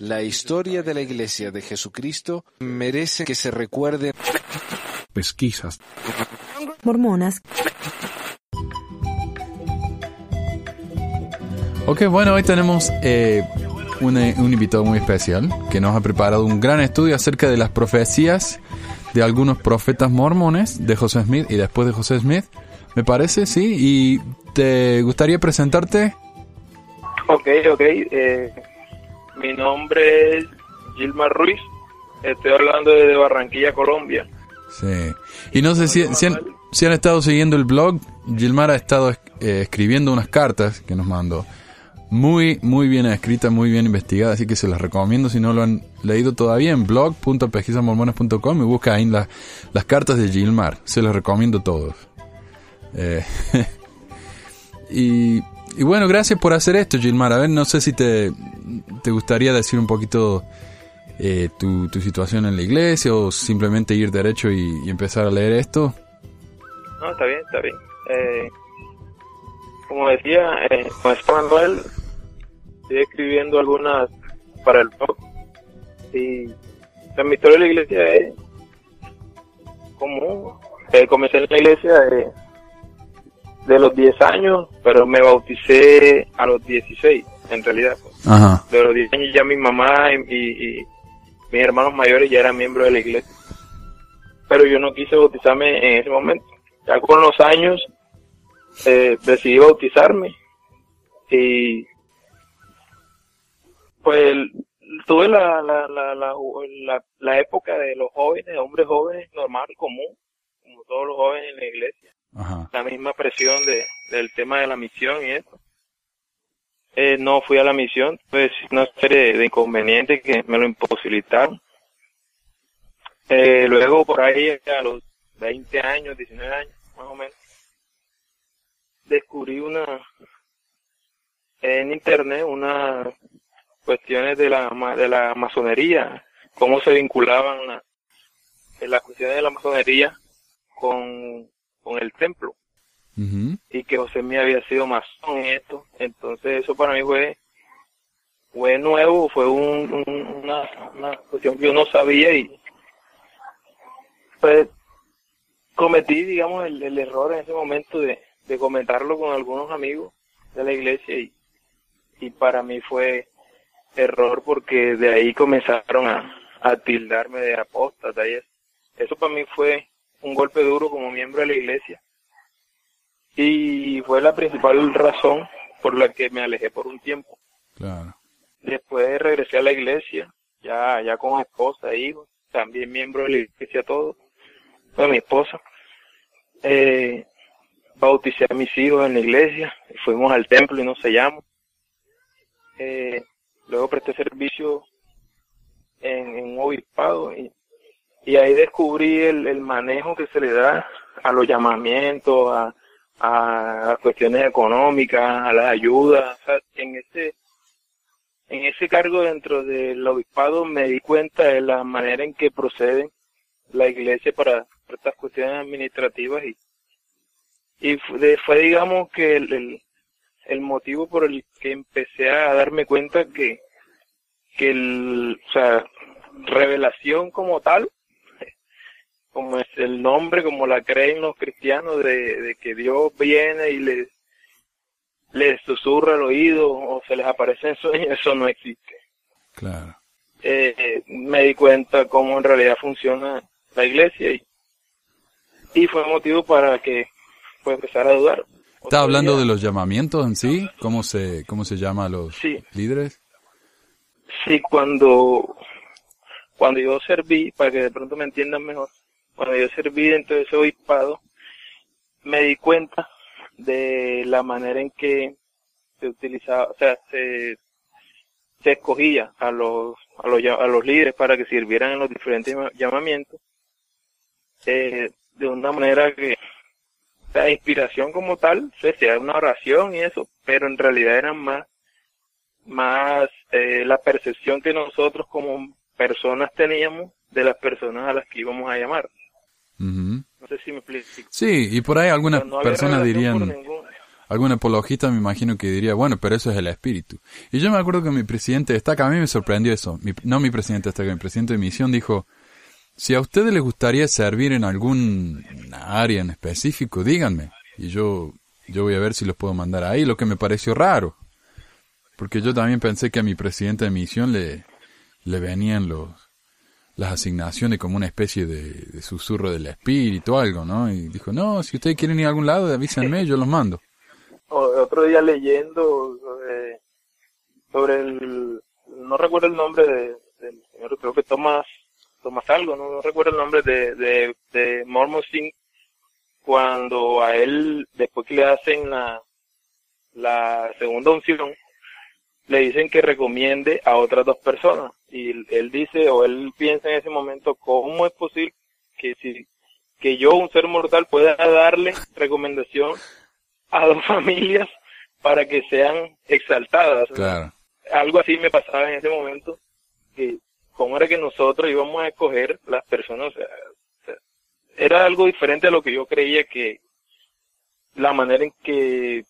La historia de la Iglesia de Jesucristo merece que se recuerde. Pesquisas. Mormonas. Ok, bueno, hoy tenemos eh, un, un invitado muy especial que nos ha preparado un gran estudio acerca de las profecías de algunos profetas mormones de José Smith y después de José Smith, me parece, sí. ¿Y te gustaría presentarte? Ok, ok. Eh, mi nombre es Gilmar Ruiz. Estoy hablando desde Barranquilla, Colombia. Sí. Y no sé si, si, han, estado siguiendo el blog. Gilmar ha estado eh, escribiendo unas cartas que nos mandó. Muy, muy bien escritas, muy bien investigadas, así que se las recomiendo si no lo han leído todavía en blog.pesquisamormones.com y busca ahí la, las cartas de Gilmar. Se las recomiendo todos. Eh, y, y, bueno, gracias por hacer esto, Gilmar. A ver, no sé si te, te gustaría decir un poquito eh, tu, tu, situación en la iglesia o simplemente ir derecho y, empezar a leer esto. No, está bien, está bien. Eh, como decía, eh, con este Manuel, estoy escribiendo algunas para el blog. Y la historia de la iglesia es como eh, comencé en la iglesia de, de, los 10 años, pero me bauticé a los 16, en realidad. Ajá. De los 10 años ya mi mamá y, y, y mis hermanos mayores ya eran miembros de la iglesia. Pero yo no quise bautizarme en ese momento. Ya con los años eh, decidí bautizarme y pues tuve la, la, la, la, la, la época de los jóvenes, hombres jóvenes, normal, común, como todos los jóvenes en la iglesia. Ajá. La misma presión de, del tema de la misión y eso. Eh, no fui a la misión, pues una serie de, inconvenientes que me lo imposibilitaron. Eh, luego por ahí a los 20 años, 19 años, más o menos, descubrí una en internet unas cuestiones de la de la masonería, cómo se vinculaban la, las cuestiones de la masonería con, con el templo. Uh -huh. Y que José me había sido masón en esto. Entonces eso para mí fue fue nuevo, fue un, un, una, una cuestión que yo no sabía y pues cometí, digamos, el, el error en ese momento de, de comentarlo con algunos amigos de la iglesia y, y para mí fue error porque de ahí comenzaron a, a tildarme de apóstata y eso. eso para mí fue un golpe duro como miembro de la iglesia y fue la principal razón por la que me alejé por un tiempo. Claro. Después regresé a la iglesia, ya, ya con esposa hijos, también miembro de la iglesia todo, fue mi esposa. Eh, bauticé a mis hijos en la iglesia, fuimos al templo y nos sellamos. Eh, luego presté servicio en, en un obispado y, y ahí descubrí el, el, manejo que se le da a los llamamientos, a, a cuestiones económicas, a las ayudas. O sea, en ese en ese cargo dentro del obispado me di cuenta de la manera en que procede la iglesia para, para estas cuestiones administrativas y y fue, fue digamos que el, el, el, motivo por el que empecé a darme cuenta que que el o sea revelación como tal como es el nombre como la creen los cristianos de, de que Dios viene y les les susurra al oído o se les aparece en sueños eso no existe claro eh, me di cuenta cómo en realidad funciona la iglesia y y fue motivo para que puede empezar a dudar. ¿Está hablando día, de los llamamientos en sí? ¿Cómo se, cómo se llama a los sí, líderes? Sí, cuando, cuando yo serví, para que de pronto me entiendan mejor, cuando yo serví dentro de ese obispado, me di cuenta de la manera en que se utilizaba, o sea, se, escogía a los, a los, a los líderes para que sirvieran en los diferentes llamamientos, eh, de una manera que la inspiración como tal, se sea una oración y eso, pero en realidad eran más, más eh, la percepción que nosotros como personas teníamos de las personas a las que íbamos a llamar. Uh -huh. No sé si me explico. Sí, y por ahí algunas no personas dirían, algún apologista me imagino que diría, bueno, pero eso es el espíritu. Y yo me acuerdo que mi presidente de Estaca, a mí me sorprendió eso, mi- no mi presidente de Estaca, mi presidente de misión dijo, si a ustedes les gustaría servir en algún área en específico, díganme. Y yo, yo voy a ver si los puedo mandar ahí, lo que me pareció raro. Porque yo también pensé que a mi presidente de misión le, le venían los, las asignaciones como una especie de, susurro del espíritu algo, ¿no? Y dijo, no, si ustedes quieren ir a algún lado, avísenme, yo los mando. Otro día leyendo sobre, sobre el, no recuerdo el nombre de, del señor, creo que Tomás, Tomás algo, no, No recuerdo el nombre de, de, de Mormon Singh, cuando a él, después que le hacen la, la segunda unción, le dicen que recomiende a otras dos personas. Y él- dice, o él piensa en ese momento, ¿cómo es posible que si, que yo, un ser mortal, pueda darle recomendación a dos familias para que sean exaltadas? Claro. Algo así me pasaba en ese momento, que cómo era que nosotros íbamos a escoger las personas, o sea, era algo diferente a lo que yo creía que la manera en que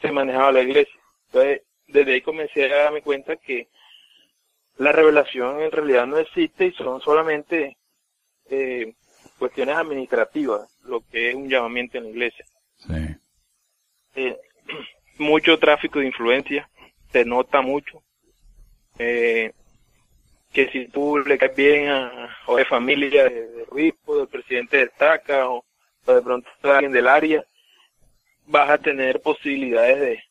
se manejaba la iglesia. Entonces, desde ahí comencé a darme cuenta que la revelación en realidad no existe y son solamente eh, cuestiones administrativas, lo que es un llamamiento en la iglesia. Sí. Eh, mucho tráfico de influencia, se nota mucho. Eh, que si tú le caes bien a, o de familia de, de obispo, del presidente de estaca o, o de pronto alguien del área, vas a tener posibilidades de,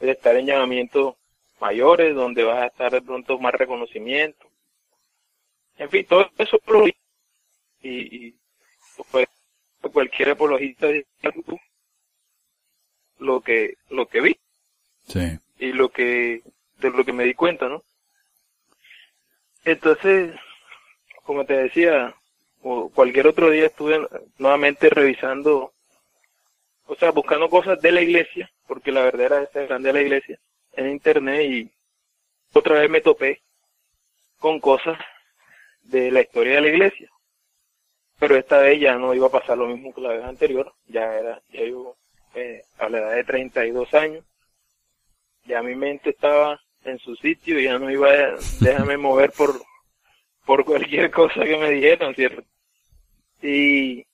de estar en llamamientos mayores, donde vas a estar de pronto más reconocimiento. En fin, todo eso y, y pues, cualquier apologista de lo que lo que vi Sí. y lo que de lo que me di cuenta, ¿no? Entonces, como te decía, o cualquier otro día estuve nuevamente revisando, o sea, buscando cosas de la iglesia, porque la verdad era esa grande de la iglesia, en internet y otra vez me topé con cosas de la historia de la iglesia. Pero esta vez ya no iba a pasar lo mismo que la vez anterior, ya era, ya yo eh, a la edad de 32 años, ya mi mente estaba en su sitio y ya no iba a dejarme mover por, por cualquier cosa que me dijeran, ¿cierto? Y,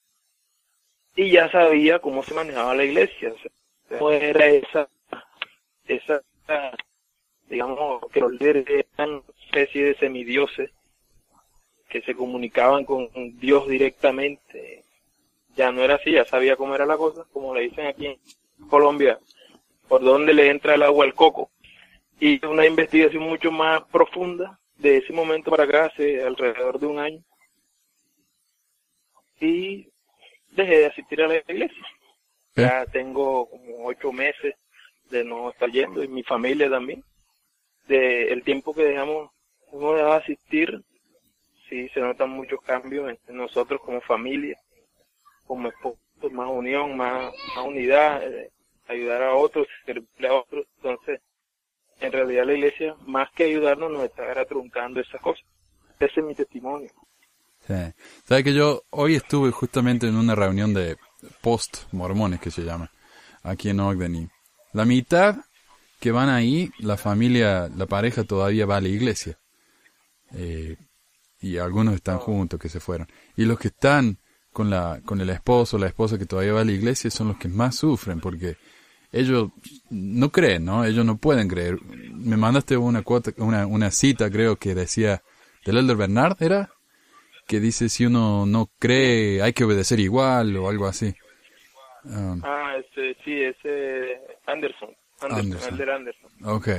y ya sabía cómo se manejaba la iglesia, o cómo era esa, esa, digamos, que los líderes eran una especie de semidioses que se comunicaban con Dios directamente. Ya no era así, ya sabía cómo era la cosa, como le dicen aquí en Colombia, por dónde le entra el agua al coco. Y una investigación mucho más profunda de ese momento para acá, hace alrededor de un año. Y dejé de asistir a la iglesia. ¿Eh? Ya tengo como ocho meses de no estar yendo y mi familia también. De el tiempo que dejamos, hemos de asistir, sí se notan muchos cambios en, en nosotros como familia, como esposos, más unión, más, unidad, eh, ayudar a otros, servirle a otros. Entonces, en realidad la iglesia, más que ayudarnos, nos está truncando esas cosas. Ese es mi testimonio. Sí. Sabes que yo hoy estuve justamente en una reunión de post-mormones que se llama, aquí en Ogden. La mitad que van ahí, la familia, la pareja todavía va a la iglesia. Eh, y algunos están juntos que se fueron. Y los que están con la con el esposo, la esposa que todavía va a la iglesia son los que más sufren porque ellos no creen, ¿no? Ellos no pueden creer. Me mandaste una cuota, una, cita, creo que decía del Elder Bernard, ¿era? Que dice si uno no cree hay que obedecer igual o algo así. Um, Ah, ese, sí, ese Anderson. Anderson, Anderson. Elder Anderson. Ok.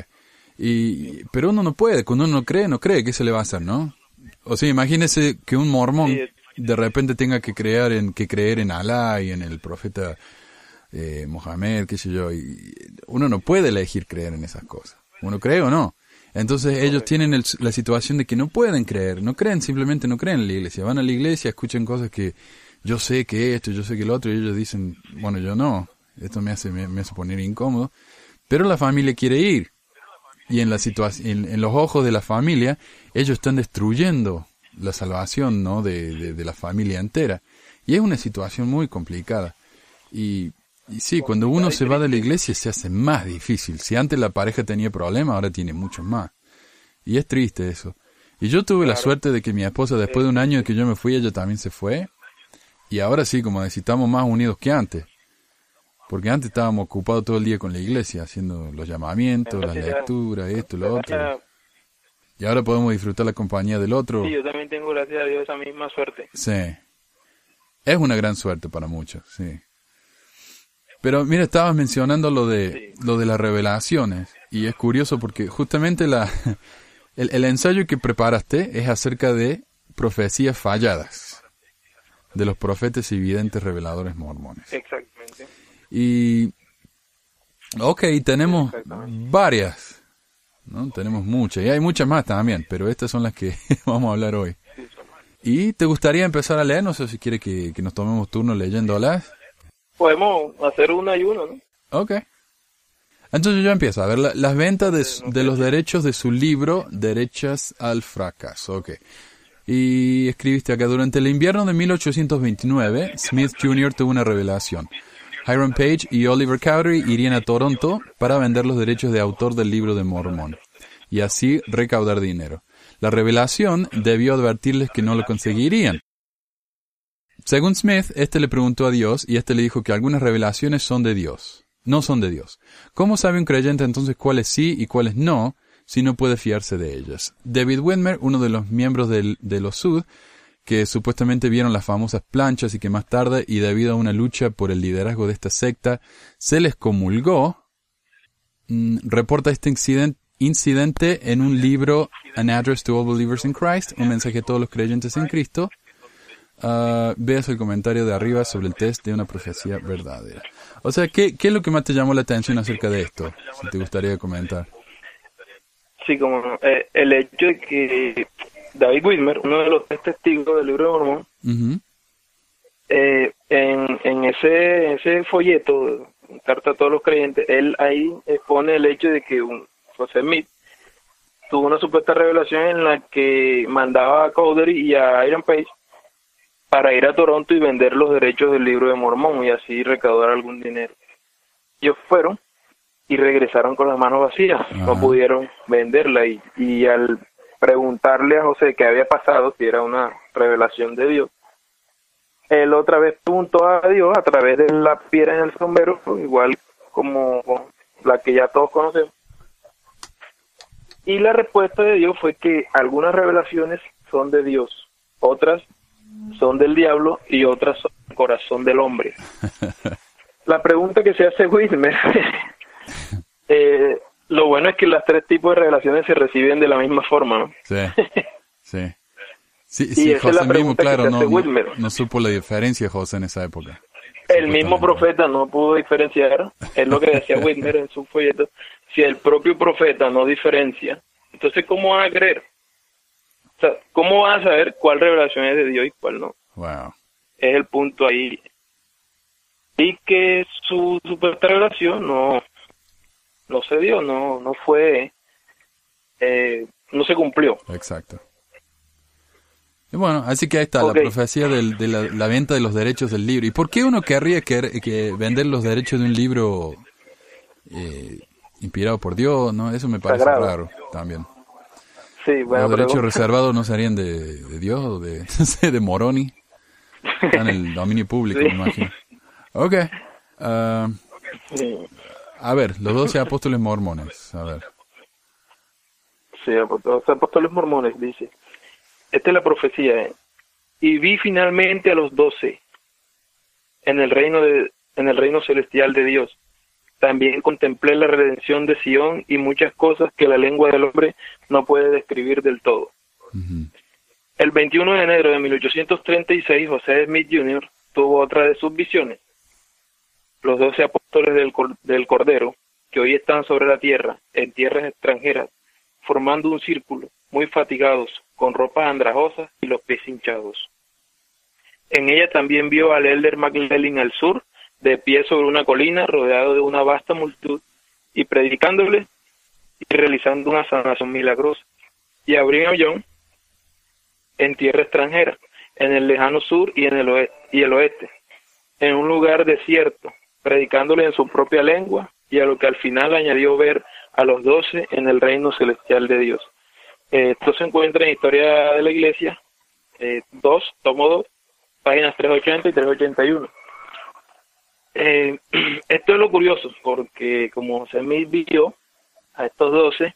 Y, pero uno no puede, cuando uno no cree, no cree, ¿qué se le va a hacer, no? O sea, imagínese que un mormón Sí, de repente tenga que creer en, que creer en Alá y en el profeta eh, Mohamed, qué sé yo, y uno no puede elegir creer en esas cosas. Uno cree o no. Entonces ellos tienen el- la situación de que no pueden creer, no creen, simplemente no creen en la iglesia. Van a la iglesia, escuchan cosas que yo sé que esto, yo sé que lo otro, y ellos dicen, bueno, yo no, esto me hace, me, me hace poner incómodo. Pero la familia quiere ir. Y en la situación, en, en los ojos de la familia, ellos están destruyendo la salvación, ¿no? De, de, de la familia entera. Y es una situación muy complicada. Y Y sí, cuando uno se va de la iglesia se hace más difícil. Si antes la pareja tenía problemas, ahora tiene muchos más. Y es triste eso. Y yo tuve la suerte de que mi esposa, después de un año de que yo me fui, ella también se fue. Y ahora sí, como necesitamos más unidos que antes. Porque antes estábamos ocupados todo el día con la iglesia, haciendo los llamamientos, las lecturas, esto, lo otro. Y ahora podemos disfrutar la compañía del otro. Sí, yo también tengo, gracias a Dios, esa misma suerte. Sí. Es una gran suerte para muchos, sí. Pero mira, estabas mencionando lo de, lo de las revelaciones. Y es curioso porque justamente la, el, el ensayo que preparaste es acerca de profecías falladas. De los profetas y videntes reveladores mormones. Exactamente. Y, ok, tenemos varias, ¿no? Tenemos muchas, y hay muchas más también, pero estas son las que vamos a hablar hoy. ¿Y te gustaría empezar a leer? No sé si quiere que, que nos tomemos turno leyéndolas. Podemos hacer una y una, ¿no? Ok. Entonces yo empiezo. A ver, la- las ventas de, su- de los derechos de su libro, Derechas al fracaso. Ok. Y escribiste acá, durante el invierno de 1829, Smith Jr. tuvo una revelación. Hiram Page y Oliver Cowdery irían a Toronto para vender los derechos de autor del libro de Mormón y así recaudar dinero. La revelación debió advertirles que no lo conseguirían. Según Smith, este le preguntó a Dios y este le dijo que algunas revelaciones son de Dios, no son de Dios. ¿Cómo sabe un creyente entonces cuáles sí y cuáles no si no puede fiarse de ellas? David Widmer, uno de los miembros del- de los Sud, que supuestamente vieron las famosas planchas y que más tarde, y debido a una lucha por el liderazgo de esta secta, se les comulgó, mm, reporta este inciden- incidente en un libro, An Address to All Believers in Christ, un mensaje a todos los creyentes en Cristo. Ah, veas el comentario de arriba sobre el test de una profecía verdadera. O sea, ¿qué, ¿qué es lo que más te llamó la atención acerca de esto? Si te gustaría comentar. Sí, como. Eh, el hecho de que David Whitmer, uno de los tres testigos del libro de Mormón, eh, en, en ese, ese folleto, carta a todos los creyentes, él ahí expone el hecho de que un, José Smith tuvo una supuesta revelación en la que mandaba a Cowdery y a Iron Page para ir a Toronto y vender los derechos del libro de Mormón y así recaudar algún dinero. Ellos fueron y regresaron con las manos vacías, no pudieron venderla y, y al preguntarle a José qué había pasado, si era una revelación de Dios, él otra vez preguntó a Dios a través de la piedra en el sombrero, igual como la que ya todos conocemos. Y la respuesta de Dios fue que algunas revelaciones son de Dios, otras son del diablo y otras son del corazón del hombre. La pregunta que se hace Whitmer, eh, lo bueno es que las tres tipos de revelaciones se reciben de la misma forma, ¿no? Sí, sí. Sí, es José mismo, claro, no, no, supo la diferencia José en esa época. El mismo profeta no pudo diferenciar, es lo que decía Whitmer en su folleto, si el propio profeta no diferencia, entonces ¿cómo van a creer? O sea, ¿cómo van a saber cuál revelación es de Dios y cuál no? Wow. Es el punto ahí. Y que su supuesta revelación no, no se dio, no, no fue, eh, no se cumplió. Exacto. Y bueno, así que ahí está la profecía del- de la, la venta de los derechos del libro. ¿Y por qué uno querría que, que vender los derechos de un libro eh, inspirado por Dios? no Eso me parece Sagrado. raro también. Sí, bueno, los derechos pero- reservados no serían de, de Dios o de, de Moroni. Están en el dominio público, Sí. me imagino. Ok. ah, Sí. A ver, los doce apóstoles mormones. A ver. Sí, los apóstoles mormones, dice. Esta es la profecía. ¿eh? Y vi finalmente a los doce en el reino de, en el reino celestial de Dios. También contemplé la redención de Sión y muchas cosas que la lengua del hombre no puede describir del todo. El 21 de enero de 1836, José Smith Jr. tuvo otra de sus visiones. Los doce apóstoles del, del Cordero, que hoy están sobre la tierra, en tierras extranjeras, formando un círculo, muy fatigados, con ropas andrajosas y los pies hinchados. En ella también vio al elder McLellan al sur, de pie sobre una colina, rodeado de una vasta multitud, y predicándole y realizando una sanación milagrosa. Y a Brigham Young, en tierra extranjera, en el lejano sur y en el y el oeste, en un lugar desierto, predicándole en su propia lengua y a lo que al final añadió ver a los doce en el reino celestial de Dios. Eh, esto se encuentra en Historia de la Iglesia 2, tomo 2, páginas 380 y 381. Eh, esto es lo curioso, porque como se me vio a estos doce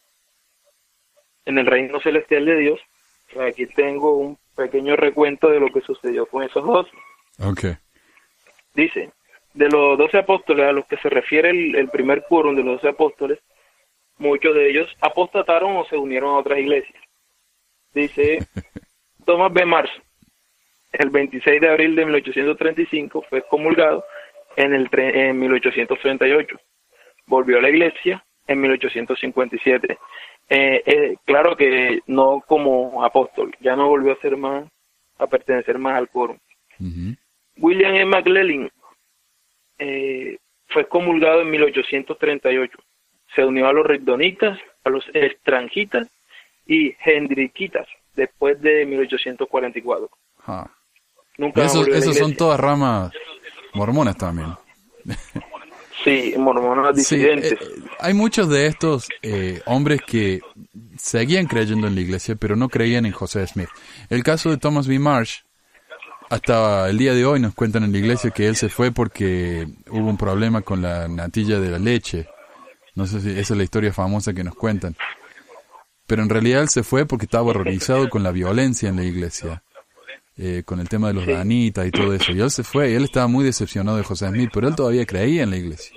en el reino celestial de Dios, aquí tengo un pequeño recuento de lo que sucedió con esos doce. Okay. Dice, de los doce apóstoles a los que se refiere el, primer quórum de los doce apóstoles, muchos de ellos apostataron o se unieron a otras iglesias. Dice Thomas B. Mars, el 26 de abril de 1835 fue comulgado en, el en 1838. Volvió a la iglesia en 1857. Eh, eh, claro que no como apóstol, ya no volvió a ser más, a pertenecer más al quórum. William E. McLellan eh, fue comulgado en 1838. Se unió a los rigdonitas, a los estranjitas y hendriquitas después de 1844. Nunca esos, son todas ramas mormonas también. Sí, mormonas disidentes. Eh, hay muchos de estos eh, hombres que seguían creyendo en la iglesia, pero no creían en José Smith. El caso de Thomas B. Marsh, hasta el día de hoy nos cuentan en la iglesia que él se fue porque hubo un problema con la natilla de la leche. No sé si esa es la historia famosa que nos cuentan. Pero en realidad él se fue porque estaba horrorizado con la violencia en la iglesia. Eh, con el tema de los danitas y todo eso. Y él se fue y él estaba muy decepcionado de José Smith, pero él todavía creía en la iglesia.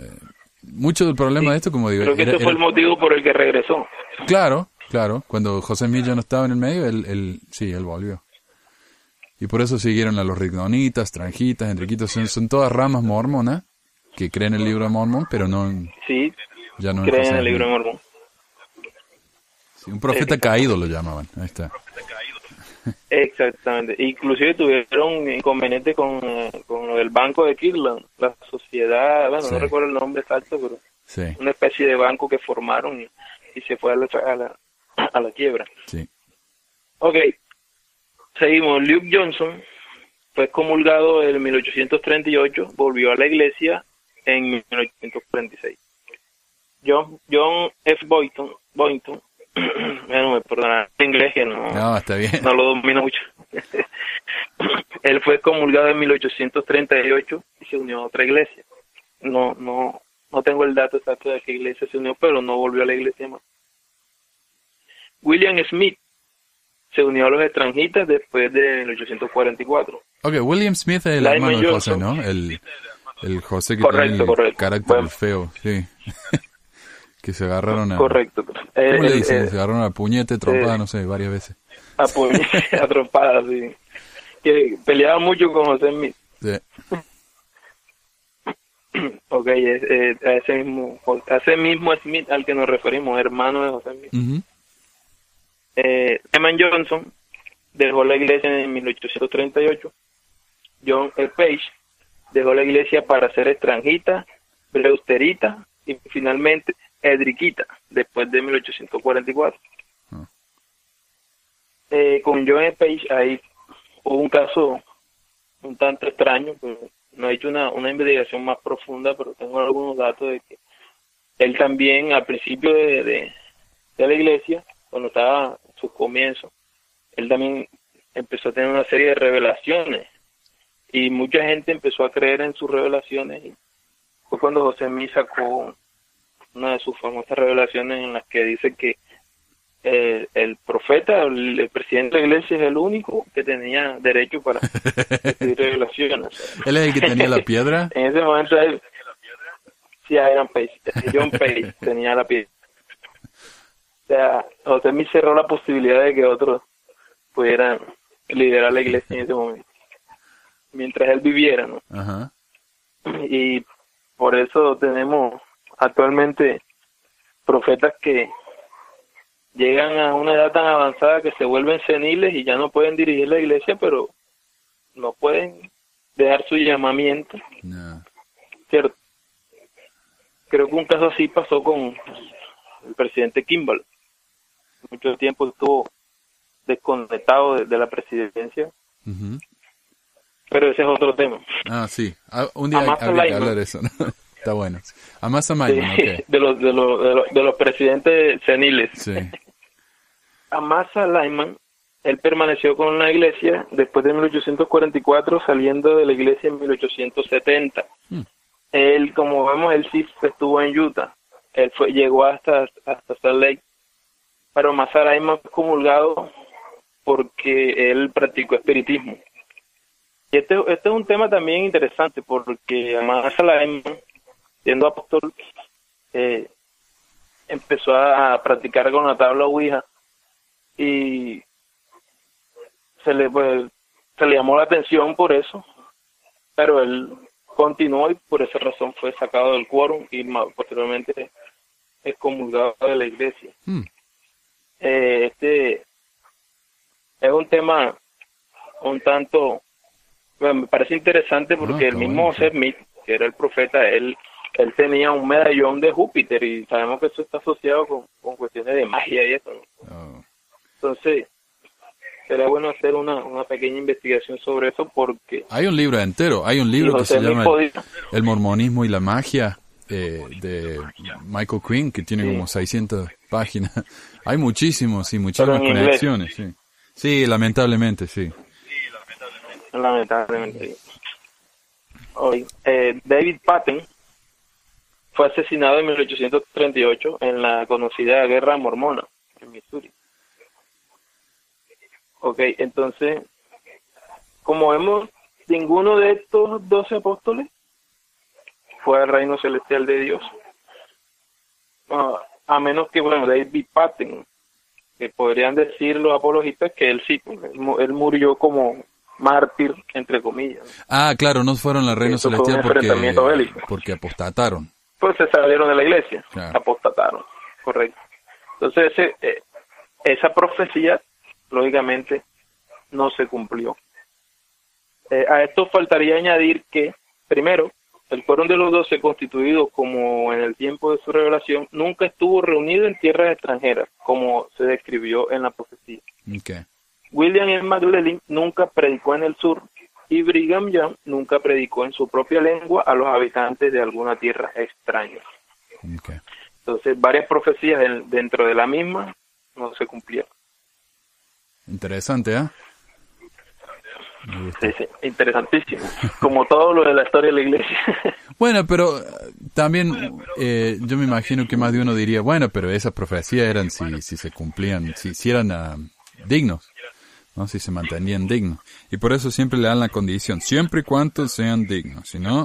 Eh, mucho del problema de esto, como digo... Creo que ese fue el motivo por el que regresó. Claro, claro. Cuando José Smith ya no estaba en el medio, él, él sí, él volvió. Y por eso siguieron a los rigdonitas, tranjitas, enriquitos, son, todas ramas mormonas que creen en el libro de Mormón, pero no sí, ya no creen en el libro de Mormón. Sí, un profeta caído lo llamaban, ahí está. Exactamente. Inclusive tuvieron inconveniente con, con lo del banco de Kirtland, la sociedad, bueno, no recuerdo el nombre exacto, pero una especie de banco que formaron y, se fue a la, a la, quiebra. Sí. Ok, seguimos. Luke Johnson fue comulgado en 1838, volvió a la iglesia en 1846. John, John F. Boynton, Boynton bueno, me inglés que no, no, lo domino mucho. Él fue comulgado en 1838 y se unió a otra iglesia. No, no, no tengo el dato exacto de qué iglesia se unió, pero no volvió a la iglesia más. William Smith se unió a los extranjitas después de 1844. Ok, William Smith es el hermano de José, ¿no? El, el José que tiene el carácter feo, sí. Que se agarraron a... Correcto. ¿Cómo le dicen? se agarraron a puñete, trompada, no sé, varias veces. A puñete, a trompada, sí. Que peleaba mucho con José Smith. Sí. ok, eh, a, ese mismo, a ese mismo Smith al que nos referimos, hermano de José Smith. Eh, Eman Johnson dejó la iglesia en 1838. John E. Page dejó la iglesia para ser extranjita, breusterita y finalmente Edriquita, después de 1844. Ah. Eh, con John Page ahí hubo un caso un tanto extraño, pero no he hecho una, una investigación más profunda, pero tengo algunos datos de que él también al principio de, de, la iglesia, cuando estaba en su comienzo, él también empezó a tener una serie de revelaciones y mucha gente empezó a creer en sus revelaciones y fue cuando José Mí sacó una de sus famosas revelaciones en las que dice que eh, el profeta, el, presidente de la iglesia es el único que tenía derecho para decir revelaciones. ¿Él es el que tenía la piedra? en ese momento él, sí, Iron Page, John Page tenía la piedra. O sea, José me cerró la posibilidad de que otros pudieran liderar la iglesia en ese momento. Mientras él viviera, ¿no? Ajá. Y por eso tenemos actualmente profetas que llegan a una edad tan avanzada que se vuelven seniles y ya no pueden dirigir la iglesia, pero no pueden dejar su llamamiento. ¿Cierto? Creo que un caso así pasó con el presidente Kimball. Mucho tiempo estuvo desconectado de, la presidencia. pero ese es otro tema. Ah, sí. Ah, un día Amasa habría que hablar de eso. ¿no? Está bueno. Amasa Lyman, ok. de, los, de, los, de, los, de los presidentes seniles. Sí. Amasa Lyman, él permaneció con la iglesia después de 1844, saliendo de la iglesia en 1870. Hmm. Él, como vemos, él sí estuvo en Utah. Él fue, llegó hasta, hasta Salt Lake. Pero Amasa Lyman fue comulgado porque él practicó espiritismo. Y este, este es un tema también interesante porque Lyman, siendo apóstol, eh, empezó a practicar con la tabla Ouija y se le pues, se le llamó la atención por eso pero él continuó y por esa razón fue sacado del quórum y posteriormente excomulgado de la iglesia Hmm. Eh, este es un tema un tanto bueno, me parece interesante porque Ah, el está mismo Smith que era el profeta él él tenía un medallón de Júpiter y sabemos que eso está asociado con, con cuestiones de magia y eso. Oh, entonces, sería bueno hacer una, una pequeña investigación sobre eso porque Hay un libro entero. Hay un libro que se llama El mormonismo y la magia eh, de Michael Quinn, que tiene Sí. como 600 páginas. Hay muchísimos y muchísimas conexiones. Sí. sí, lamentablemente, sí. lamentablemente. Hoy, eh, David Patton fue asesinado en 1838 en la conocida Guerra Mormona en Missouri. Ok, entonces, como vemos, ninguno de estos doce apóstoles fue al reino celestial de Dios. A menos que, bueno, David Patton, que podrían decir los apologistas que él sí, pues, él, mu- él murió como mártir, entre comillas. Ah, claro, no fueron al reino un celestial porque, porque apostataron. Pues se salieron de la iglesia, Claro. apostataron, correcto. Entonces, ese, eh, esa profecía, lógicamente, no se cumplió. Eh, a esto faltaría añadir que, primero, el quórum de los doce constituido como en el tiempo de su revelación nunca estuvo reunido en tierras extranjeras, como se describió en la profecía. Okay. William M. McLellan nunca predicó en el sur y Brigham Young nunca predicó en su propia lengua a los habitantes de alguna tierra extraña. Okay. Entonces, varias profecías dentro de la misma no se cumplieron. Interesante, ¿eh? Sí, sí, interesantísimo. Como todo lo de la historia de la iglesia. Bueno, pero eh, también eh, yo me imagino que más de uno diría, bueno, pero esas profecías eran si, si se cumplían, si, si eran ah, dignos, ¿no? Si se mantenían dignos. Y por eso siempre le dan la condición, siempre y cuando sean dignos. Si no,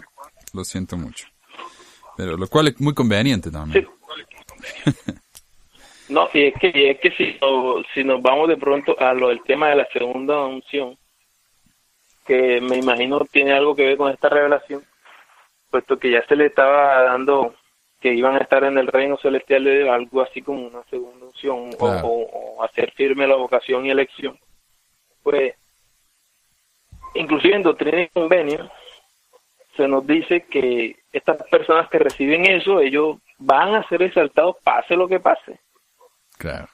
lo siento mucho. Pero lo cual es muy conveniente también. No, y es que, y es que si, si nos vamos de pronto a lo del tema de la segunda unción, que me imagino tiene algo que ver con esta revelación, puesto que ya se le estaba dando que iban a estar en el reino celestial de algo así como una segunda unción, o- Claro. o, o hacer firme la vocación y elección. Pues, inclusive en Doctrina y Convenio, se nos dice que estas personas que reciben eso, ellos van a ser exaltados pase lo que pase Claro.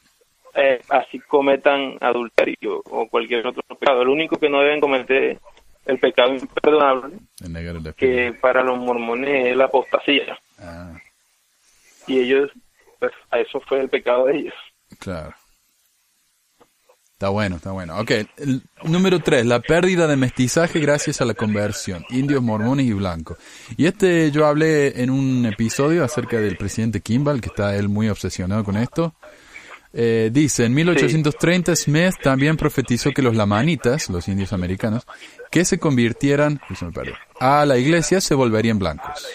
Eh, así cometan adulterio o cualquier otro pecado. El único que no deben cometer el pecado imperdonable, El que para los mormones es la apostasía. Ah, Y ellos, pues a eso fue el pecado de ellos. claro. Está bueno, está bueno. Ok, el número tres, la pérdida de mestizaje gracias a la conversión, indios, mormones y blancos. Y este yo hablé en un episodio acerca del presidente Kimball, que está él muy obsesionado con esto. Eh, dice, en 1830 Smith también profetizó que los lamanitas, los indios americanos, que se convirtieran a la iglesia se volverían blancos.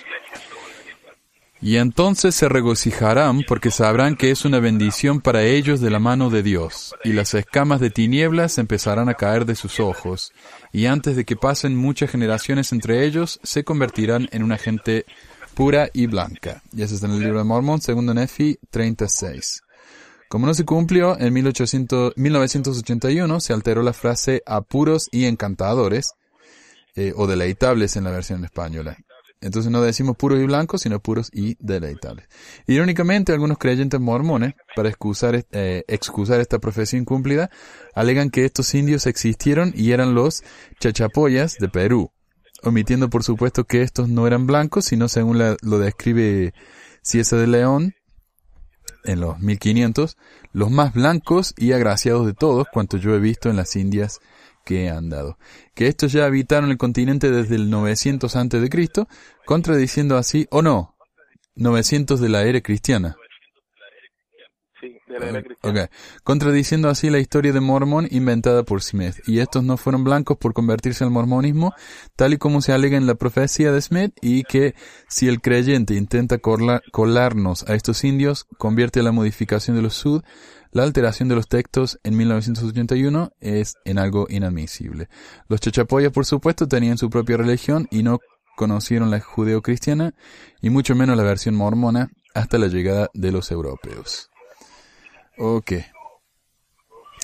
Y entonces se regocijarán porque sabrán que es una bendición para ellos de la mano de Dios, y las escamas de tinieblas empezarán a caer de sus ojos, y antes de que pasen muchas generaciones entre ellos, se convertirán en una gente pura y blanca. Y eso está en el libro de Mormon, segundo Nefi 36. Como no se cumplió, en 1800 1981 se alteró la frase a puros y encantadores, eh, o deleitables en la versión española. Entonces no decimos puros y blancos, sino puros y deleitables. Irónicamente, algunos creyentes mormones, para excusar, eh, excusar esta profecía incumplida, alegan que estos indios existieron y eran los chachapoyas de Perú, omitiendo por supuesto que estos no eran blancos, sino según la- lo describe Ciesa de León en los 1500, los más blancos y agraciados de todos cuantos yo he visto en las Indias que he andado. Que estos ya habitaron el continente desde el 900 antes de Cristo, contradiciendo así, o no, 900 de la era cristiana. Sí, de la era cristiana. Ok. Contradiciendo así la historia de Mormón inventada por Smith. Y estos no fueron blancos por convertirse al mormonismo, tal y como se alega en la profecía de Smith, y que si el creyente intenta cola- colarnos a estos indios, convierte la modificación de los sud, la alteración de los textos en 1981 es en algo inadmisible. Los chachapoyas, por supuesto, tenían su propia religión y no conocieron la judeocristiana, y mucho menos la versión mormona, hasta la llegada de los europeos. Ok.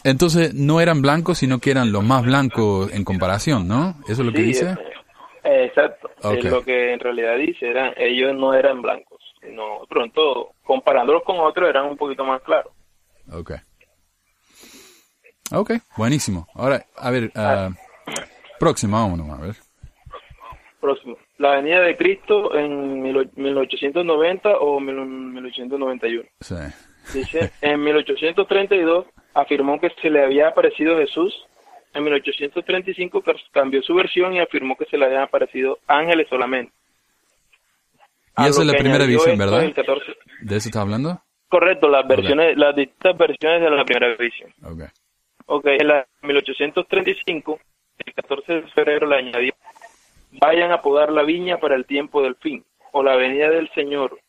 Entonces no eran blancos, sino que eran los más blancos en comparación, ¿no? ¿Eso es lo que dice? eh, exacto. Ok. Es lo que en realidad dice, eran, ellos no eran blancos. No, pronto, comparándolos con otros, eran un poquito más claros. Ok. Ok, buenísimo. Ahora, a ver, ah, próximo, vámonos, a ver. Próximo. La venida de Cristo en mil och- 1890 o mil- 1891. Sí. Dice, en 1832 afirmó que se le había aparecido Jesús. En 1835 ca- cambió su versión y afirmó que se le habían aparecido ángeles solamente. Y esa es la primera visión, ¿verdad? el 14 ¿De eso estás hablando? Correcto, las versiones, las distintas versiones de la primera visión. Ok. Ok, en la 1835, el 14 de febrero le añadió, vayan a podar la viña para el tiempo del fin, o la venida del Señor,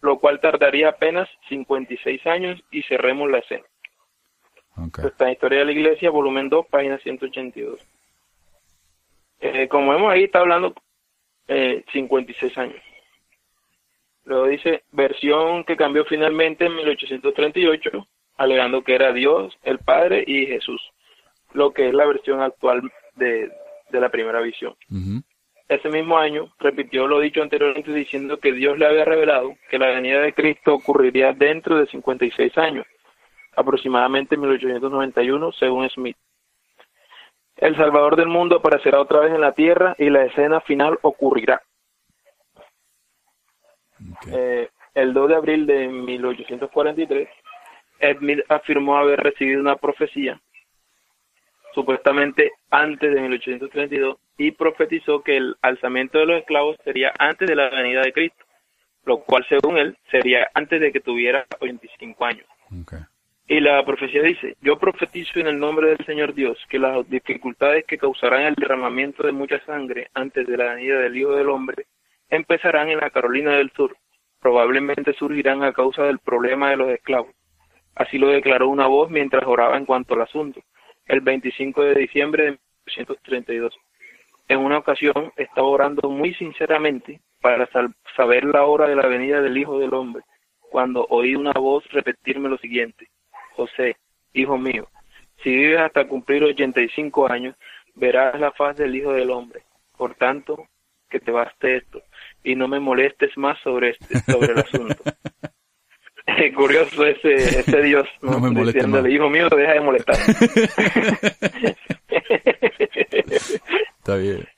lo cual tardaría apenas 56 años y cerremos la escena. Ok. Esto está en Historia de la Iglesia, volumen 2, página 182. Eh, como vemos ahí, está hablando eh, 56 años. Luego dice, versión que cambió finalmente en 1838, alegando que era Dios, el Padre y Jesús, lo que es la versión actual de, de la primera visión. Ese mismo año repitió lo dicho anteriormente diciendo que Dios le había revelado que la venida de Cristo ocurriría dentro de 56 años, aproximadamente en 1891, según Smith. El Salvador del mundo aparecerá otra vez en la tierra y la escena final ocurrirá. Eh, el 2 de abril de 1843, Smith afirmó haber recibido una profecía, supuestamente antes de 1832, y profetizó que el alzamiento de los esclavos sería antes de la venida de Cristo, lo cual, según él, sería antes de que tuviera 25 años. Y la profecía dice, yo profetizo en el nombre del Señor Dios que las dificultades que causarán el derramamiento de mucha sangre antes de la venida del Hijo del Hombre empezarán en la Carolina del Sur. Probablemente surgirán a causa del problema de los esclavos. Así lo declaró una voz mientras oraba en cuanto al asunto, el 25 de diciembre de 1932. En una ocasión estaba orando muy sinceramente para saber la hora de la venida del Hijo del Hombre, cuando oí una voz repetirme lo siguiente. José, hijo mío, si vives hasta cumplir 85 años, verás la faz del Hijo del Hombre. Por tanto, que te baste esto y no me molestes más sobre este, sobre el asunto. Curioso ese, ese Dios, ¿no? No me Diciéndole, hijo mío, deja de molestar. Está bien.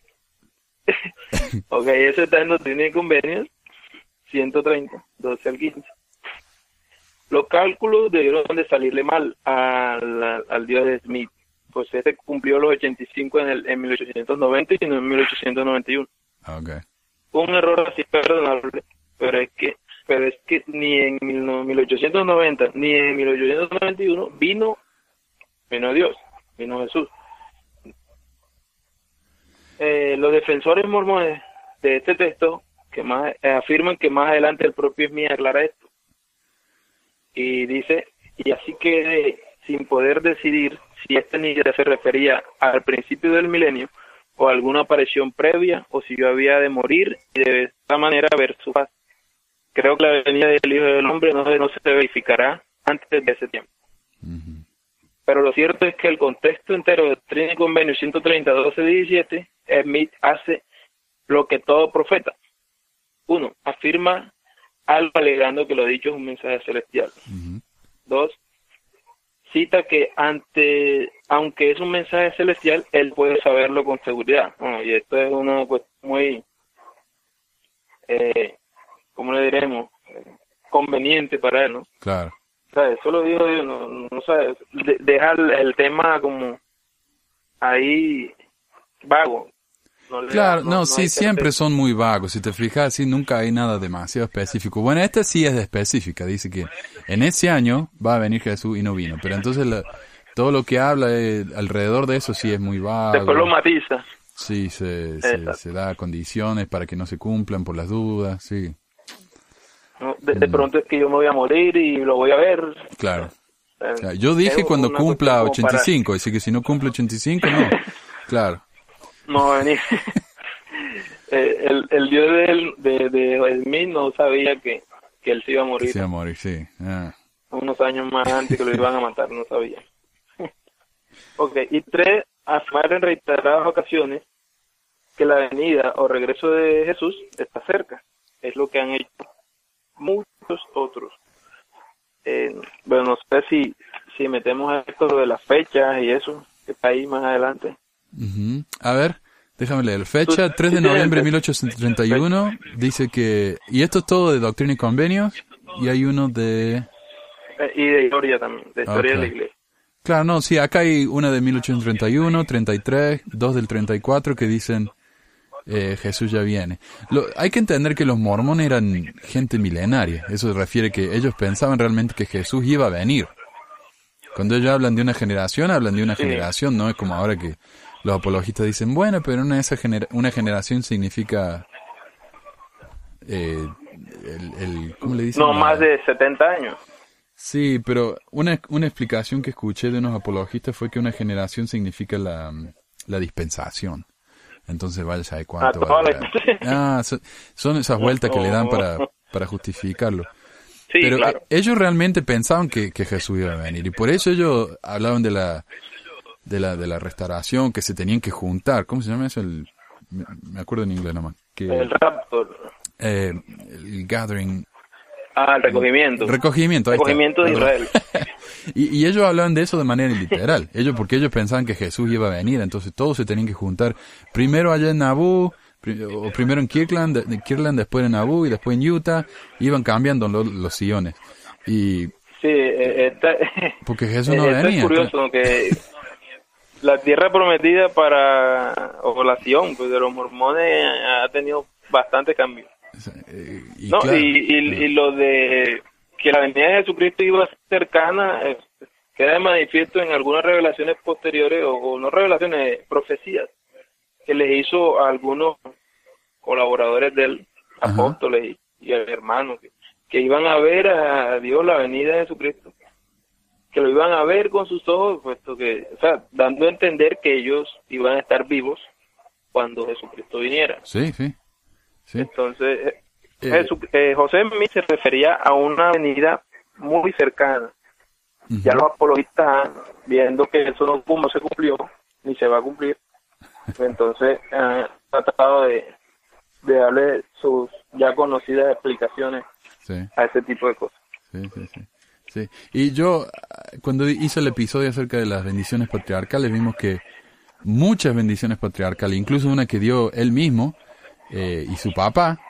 ok, eso está en Doctrina y Convenios, 130, 12 al 15. Los cálculos debieron de salirle mal al, al dios de Smith, pues este cumplió los 85 en, el, en 1890 y no en 1891. Ok. Un error así perdonable, pero es que pero es que ni en mil no- 1890 ni en 1891 vino vino Dios, vino Jesús. Eh, los defensores mormones de este texto que más eh, afirman que más adelante el propio Smith aclara esto y dice y así que sin poder decidir si esta niña se refería al principio del milenio o alguna aparición previa o si yo había de morir y de esta manera ver su paz. Creo que la venida del Hijo del Hombre no, no se verificará antes de ese tiempo. Pero lo cierto es que el contexto entero de y Convenio 130, 12, 17, Smith hace lo que todo profeta, uno, afirma algo alegando que lo dicho es un mensaje celestial. Dos, cita que ante, aunque es un mensaje celestial, él puede saberlo con seguridad. Bueno, y esto es una cuestión muy, eh, ¿cómo le diremos? Conveniente para él, ¿no? Claro. O sea, eso lo digo yo, no, no sabes, de- deja el, el tema como ahí vago. No Claro, no, sí, hay siempre son muy vagos. Si te fijas, sí, nunca hay nada demasiado específico. Bueno, esta sí es de específica. Dice que en ese año va a venir Jesús y no vino. Pero entonces la- todo lo que habla eh, alrededor de eso sí es muy vago. Después lo matiza. Sí, se, se, da condiciones para que no se cumplan por las dudas, sí, ¿no? De, de pronto es que yo me voy a morir y lo voy a ver. claro. Eh, yo dije cuando cumpla cuestión como para 85, así que si no cumple 85, no. Claro, No va a venir. El, el dios de, él- de, de Smith no sabía que, que él se iba a morir se a morir, sí. Ah, unos años más antes que lo iban a matar, no sabía. ok, y tres, afirmar en reiteradas ocasiones que la venida o regreso de Jesús está cerca. Es lo que han hecho muchos otros. Eh, bueno, no sé si, si metemos esto de las fechas y eso, que está ahí más adelante. Ujú. A ver, déjame leer. Fecha Tú- 3 de noviembre de 1831, dice que... Y esto es todo de Doctrina y Convenios, y hay uno de... Eh, y de historia también, de historia de la iglesia. Claro, no, sí, acá hay una de 1831, 33, dos del 34 que dicen eh, Jesús ya viene. Lo, hay que entender que los mormones eran gente milenaria. Eso refiere que ellos pensaban realmente que Jesús iba a venir. Cuando ellos hablan de una generación, hablan de una Sí. generación, no es como ahora que los apologistas dicen, bueno, pero una, esa genera- una generación significa... Eh, el, el- ¿Cómo le dicen? No más de 70 años. Sí, pero una, una explicación que escuché de unos apologistas fue que una generación significa la, la dispensación. Entonces vaya saber cuánto Ah, la-. Ah, son, esas vueltas que le dan para, para justificarlo. Sí, pero claro. eh, ellos realmente pensaban que, que Jesús iba a venir y por eso ellos hablaban de la de la de la restauración que se tenían que juntar. ¿Cómo se llama eso? El, me, acuerdo en inglés nomás. Que, El raptor. eh, el gathering Ah, el recogimiento. Recogimiento, ahí está. Recogimiento de. Israel. Y, y ellos hablaban de eso de manera literal. Ellos, porque ellos pensaban que Jesús iba a venir, entonces todos se tenían que juntar primero allá en pri- o primero en Kirkland, de- de Kirkland, después en Nauvoo y después en Utah, iban cambiando los, los sillones. Y Sí, eh, esta, porque Jesús no venía. es curioso que la tierra prometida para o la Sion pues, de los mormones ha tenido bastante cambio. Eh, y ¿no? claro, y, y, y lo de que la venida de Jesucristo iba cercana eh, queda de manifiesto en algunas revelaciones posteriores o, o no revelaciones, profecías que les hizo a algunos colaboradores del apóstoles y, y que iban a ver a Dios la venida de Jesucristo que lo iban a ver con sus ojos puesto que o sea dando a entender que ellos iban a estar vivos cuando Jesucristo viniera sí, sí. sí. entonces, eh, Eh, eh, José Smith se refería a una venida muy cercana. Ya los apologistas, viendo que eso no, no se cumplió, ni se va a cumplir, pues entonces han tratado de, de darle sus ya conocidas explicaciones sí. a ese tipo de cosas. Sí, sí, sí. Sí. Y yo, cuando hice el episodio acerca de las bendiciones patriarcales, vimos que muchas bendiciones patriarcales, incluso una que dio él mismo eh, y su papá,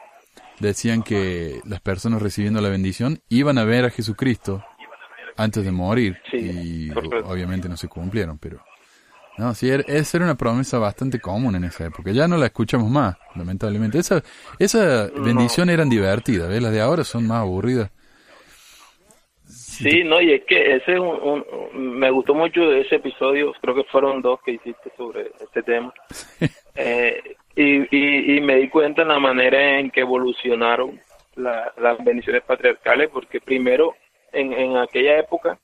decían que las personas recibiendo la bendición iban a ver a Jesucristo antes de morir. Sí, y obviamente no se cumplieron, pero... No, sí, era- esa era una promesa bastante común en esa época. Ya no la escuchamos más, lamentablemente. Esa, esa bendición eran divertidas, ¿ves? Las de ahora son más aburridas. Sí, no, y es que ese es un, un- me gustó mucho de ese episodio, creo que fueron dos que hiciste sobre este tema. Eh, y, y, y me di cuenta en la manera en que evolucionaron la- las bendiciones patriarcales, porque primero, en, en aquella época,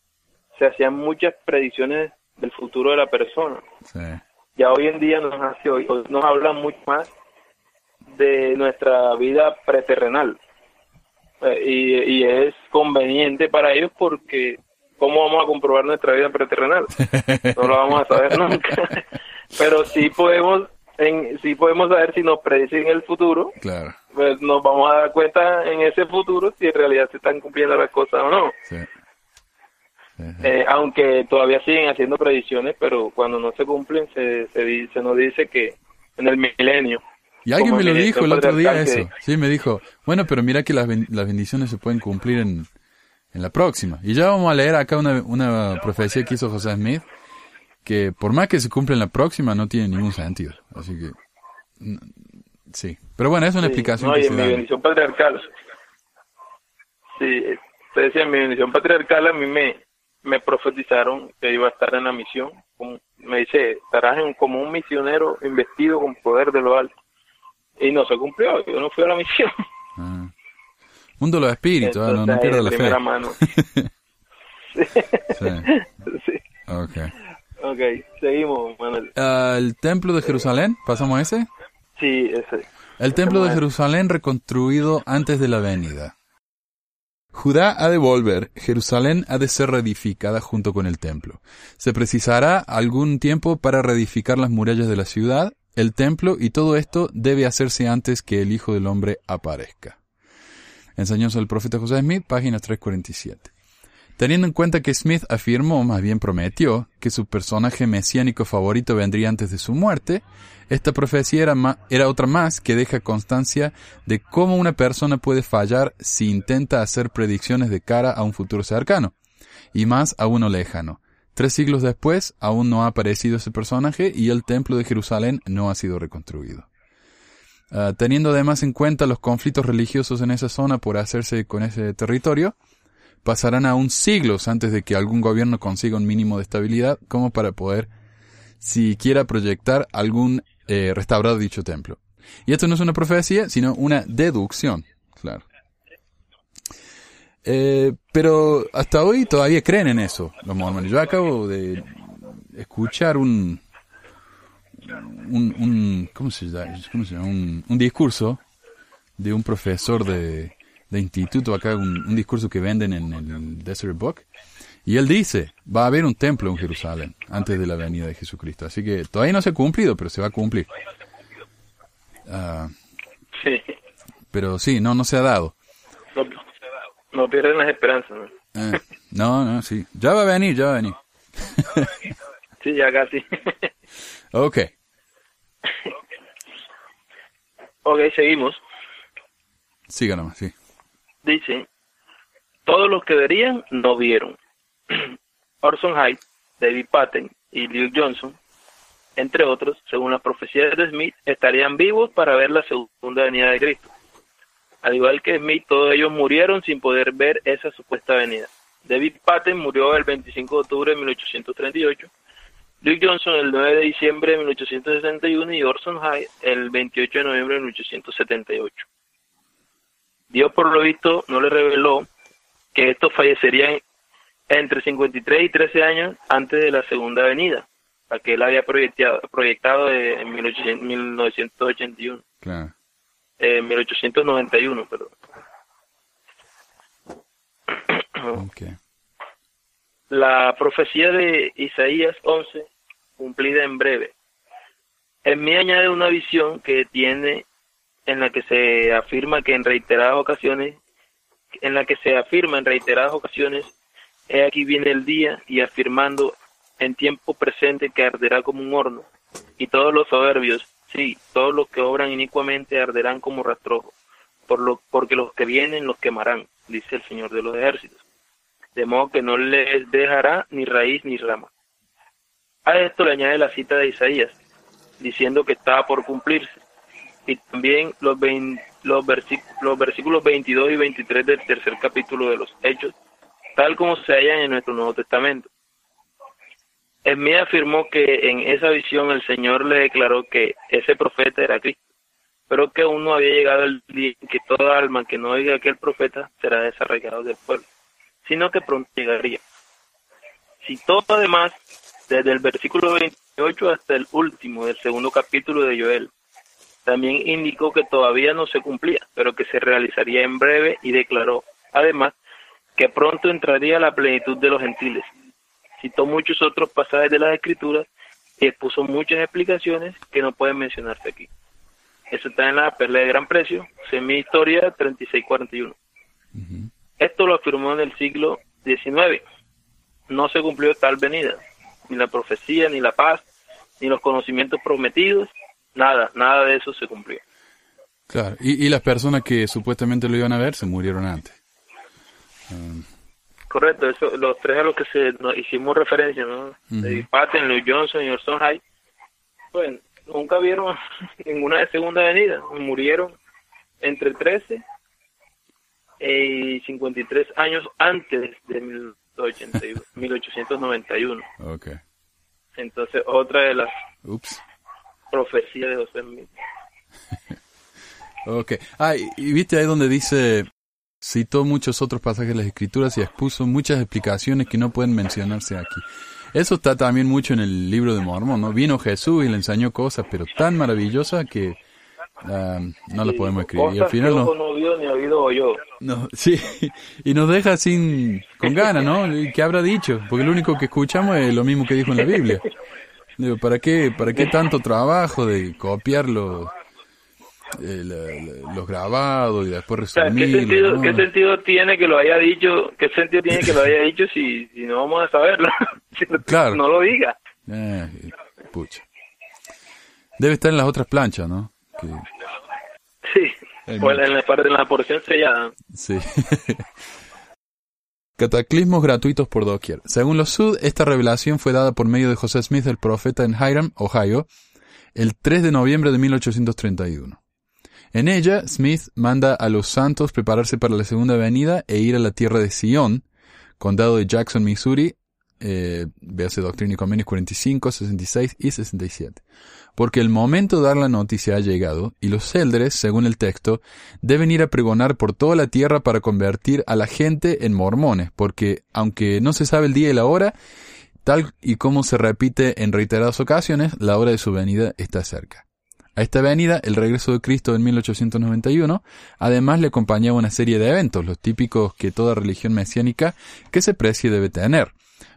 se hacían muchas predicciones del futuro de la persona. Sí. Ya hoy en día nos, hace, nos hablan mucho más de nuesra vida preterrenal. Eh, y, y es conveniente para ellos porque ¿cómo vamos a comprobar nuestra vida preterrenal? No lo vamos a saber nunca. Pero sí podemos, en, sí podemos saber si nos predicen el futuro, Claro. pues nos vamos a dar cuenta en ese futuro si en realidad se están cumpliendo las cosas o no. Sí. Eh, aunque todavía siguen haciendo predicciones, pero cuando no se cumplen se, se nos dice que en el milenio. Y alguien me lo dijo el otro día eso. Sí, me dijo, bueno, pero mira que las, ben- las bendiciones se pueden cumplir en, en la próxima. Y ya vamos a leer acá una, una profecía que hizo José Smith, que por más que se cumpla en la próxima no tiene ningún sentido. Así que, sí. Pero bueno, es una Sí, explicación no, que y se mi da. bendición patriarcal. Sí, te decía, en mi bendición patriarcal a mí me, me profetizaron que iba a estar en la misión. Como- Me dice, estarás en, como un misionero investido con poder de lo alto. Y no se cumplió, yo no fui a la misión. Ah. Mundo de los espíritus, ah, no, no Entonces, pierda la primera fe. mano. Sí, sí. ok. Ok, seguimos, Manuel. Ah, el templo de Jerusalén, ¿pasamos a ese? Sí, ese. El templo de Jerusalén reconstruido antes de la venida. Judá ha de volver, Jerusalén ha de ser reedificada junto con el templo. Se precisará algún tiempo para reedificar las murallas de la ciudad, el templo y todo esto debe hacerse antes que el Hijo del Hombre aparezca. Enseñanza del profeta José Smith, página 347. Teniendo en cuenta que Smith afirmó, más bien prometió, que su personaje mesiánico favorito vendría antes de su muerte, esta profecía era, otra más que deja constancia de cómo una persona puede fallar si intenta hacer predicciones de cara a un futuro cercano, y más a uno lejano. Tres siglos después, aún no ha aparecido ese personaje y el templo de Jerusalén no ha sido reconstruido. Ah, teniendo además en cuenta los conflictos religiosos en esa zona por hacerse con ese territorio, pasarán aún siglos antes de que algún gobierno consiga un mínimo de estabilidad como para poder siquiera proyectar algún eh, restaurado dicho templo. Y esto no es una profecía, sino una deducción, claro. Eh, pero hasta hoy todavía creen en eso los mormones. Yo acabo de escuchar un, un, un ¿cómo se llama? ¿Cómo se llama? Un, un discurso de un profesor de, de instituto acá, un, un discurso que venden en el Desert Book. Y él dice, va a haber un templo en Jerusalén antes de la venida de Jesucristo. Así que todavía no se ha cumplido, pero se va a cumplir. Sí. pero sí, no, no se ha dado. No, pierden las esperanzas. ¿no? Eh, no, no, sí. Ya va a venir, ya va a venir. Sí, ya casi. Ok. ok, seguimos. Siga nomás, sí. Dice, todos los que verían no vieron. Orson Hyde, David Patton y Luke Johnson, entre otros, según las profecías de Smith, estarían vivos para ver la segunda venida de Cristo. Al igual que Smith, todos ellos murieron sin poder ver esa supuesta venida. David Patton murió el 25 de octubre de 1838, Luke Johnson el 9 de diciembre de 1861 y Orson Hyde el 28 de noviembre de 1878. Dios por lo visto no le reveló que estos fallecerían entre 53 y 13 años antes de la segunda venida, la que él había proyectado, proyectado en 1800 1981, Claro. Eh, 1891, perdón. Ok. La profecía de Isaías 11, cumplida en breve. En mí añade una visión que tiene en la que se afirma que en reiteradas ocasiones, en la que se afirma en reiteradas ocasiones, he aquí viene el día y afirmando en tiempo presente que arderá como un horno, y todos los soberbios, sí, todos los que obran inicuamente arderán como rastrojo, por lo, porque los que vienen los quemarán, dice el Señor de los ejércitos de modo que no les dejará ni raíz ni rama. A esto le añade la cita de Isaías, diciendo que estaba por cumplirse, y también los, vein- los, versí- los versículos 22 y 23 del tercer capítulo de los Hechos, tal como se hallan en nuestro Nuevo Testamento. Esmía afirmó que en esa visión el Señor le declaró que ese profeta era Cristo, pero que aún no había llegado el día en que toda alma que no oiga aquel profeta será desarraigado del pueblo sino que pronto llegaría. Citó además desde el versículo 28 hasta el último del segundo capítulo de Joel. También indicó que todavía no se cumplía, pero que se realizaría en breve y declaró, además, que pronto entraría la plenitud de los gentiles. Citó muchos otros pasajes de las Escrituras y expuso muchas explicaciones que no pueden mencionarse aquí. Eso está en la perla de gran precio, semi historia 3641. Esto lo afirmó en el siglo XIX. No se cumplió tal venida, ni la profecía, ni la paz, ni los conocimientos prometidos, nada, nada de eso se cumplió. Claro, y, y las personas que supuestamente lo iban a ver se murieron antes. Um, Correcto, eso, los tres a los que se nos hicimos referencia, ¿no? David Patton, Louis Johnson y Orson Hyde, pues nunca vieron ninguna de segunda venida, murieron entre 13 y 53 años antes de 1881, 1891. ok. Entonces, otra de las Ups. profecías de José Smith. Ok. Ah, y, y viste ahí donde dice, citó muchos otros pasajes de las escrituras y expuso muchas explicaciones que no pueden mencionarse aquí. Eso está también mucho en el libro de Mormón, ¿no? Vino Jesús y le enseñó cosas, pero tan maravillosas que ah, no las podemos escribir. Y al final no, no vio ni oído no, sí, y nos deja sin, con ganas, ¿no? ¿Y ¿Qué habrá dicho? Porque lo único que escuchamos es lo mismo que dijo en la Biblia. Digo, ¿para qué, para qué tanto trabajo de copiar los, eh, la- la- los grabados y después O sea, ¿qué sentido, ¿no? ¿qué sentido tiene que lo haya dicho? ¿Qué sentido tiene que lo haya dicho si, si no vamos a saberlo? Si Claro. No lo diga. Eh, pucha. Debe estar en las otras planchas, ¿no? Que- Sí. O en la, en la parte en la porción sellada. sí. Cataclismos gratuitos por doquier. Según los Sud, esta revelación fue dada por medio de José Smith, el profeta en Hiram, Ohio, el 3 de noviembre de 1831. En ella, Smith manda a los santos prepararse para la segunda venida e ir a la tierra de Sion, condado de Jackson, Missouri, eh, véase Doctrina y Convenios 45, 66 y 67. Porque el momento de dar la noticia ha llegado, y los céldres, según el texto, deben ir a pregonar por toda la tierra para convertir a la gente en mormones, porque, aunque no se sabe el día y la hora, tal y como se repite en reiteradas ocasiones, la hora de su venida está cerca. A esta venida, el regreso de Cristo en 1891, además le acompañaba una serie de eventos, los típicos que toda religión mesiánica que se precie debe tener.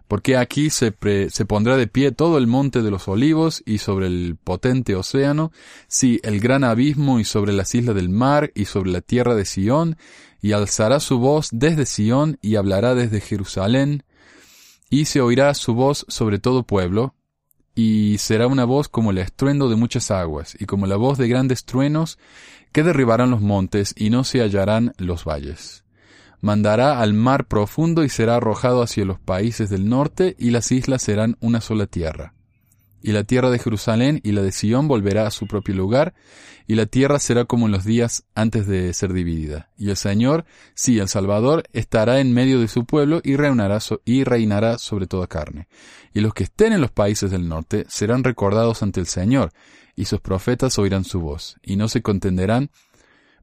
Porque aquí se, pre- se pondrá de pie todo el monte de los olivos y sobre el potente océano, sí, el gran abismo y sobre las islas del mar y sobre la tierra de Sión, y alzará su voz desde Sión y hablará desde Jerusalén, y se oirá su voz sobre todo pueblo, y será una voz como el estruendo de muchas aguas, y como la voz de grandes truenos, que derribarán los montes y no se hallarán los valles. Mandará al mar profundo y será arrojado hacia los países del norte, y las islas serán una sola tierra. Y la tierra de Jerusalén y la de Sión volverá a su propio lugar, y la tierra será como en los días antes de ser dividida. Y el Señor, sí, el Salvador, estará en medio de su pueblo y reinará, y reinará sobre toda carne. Y los que estén en los países del norte serán recordados ante el Señor, y sus profetas oirán su voz, y no se contenderán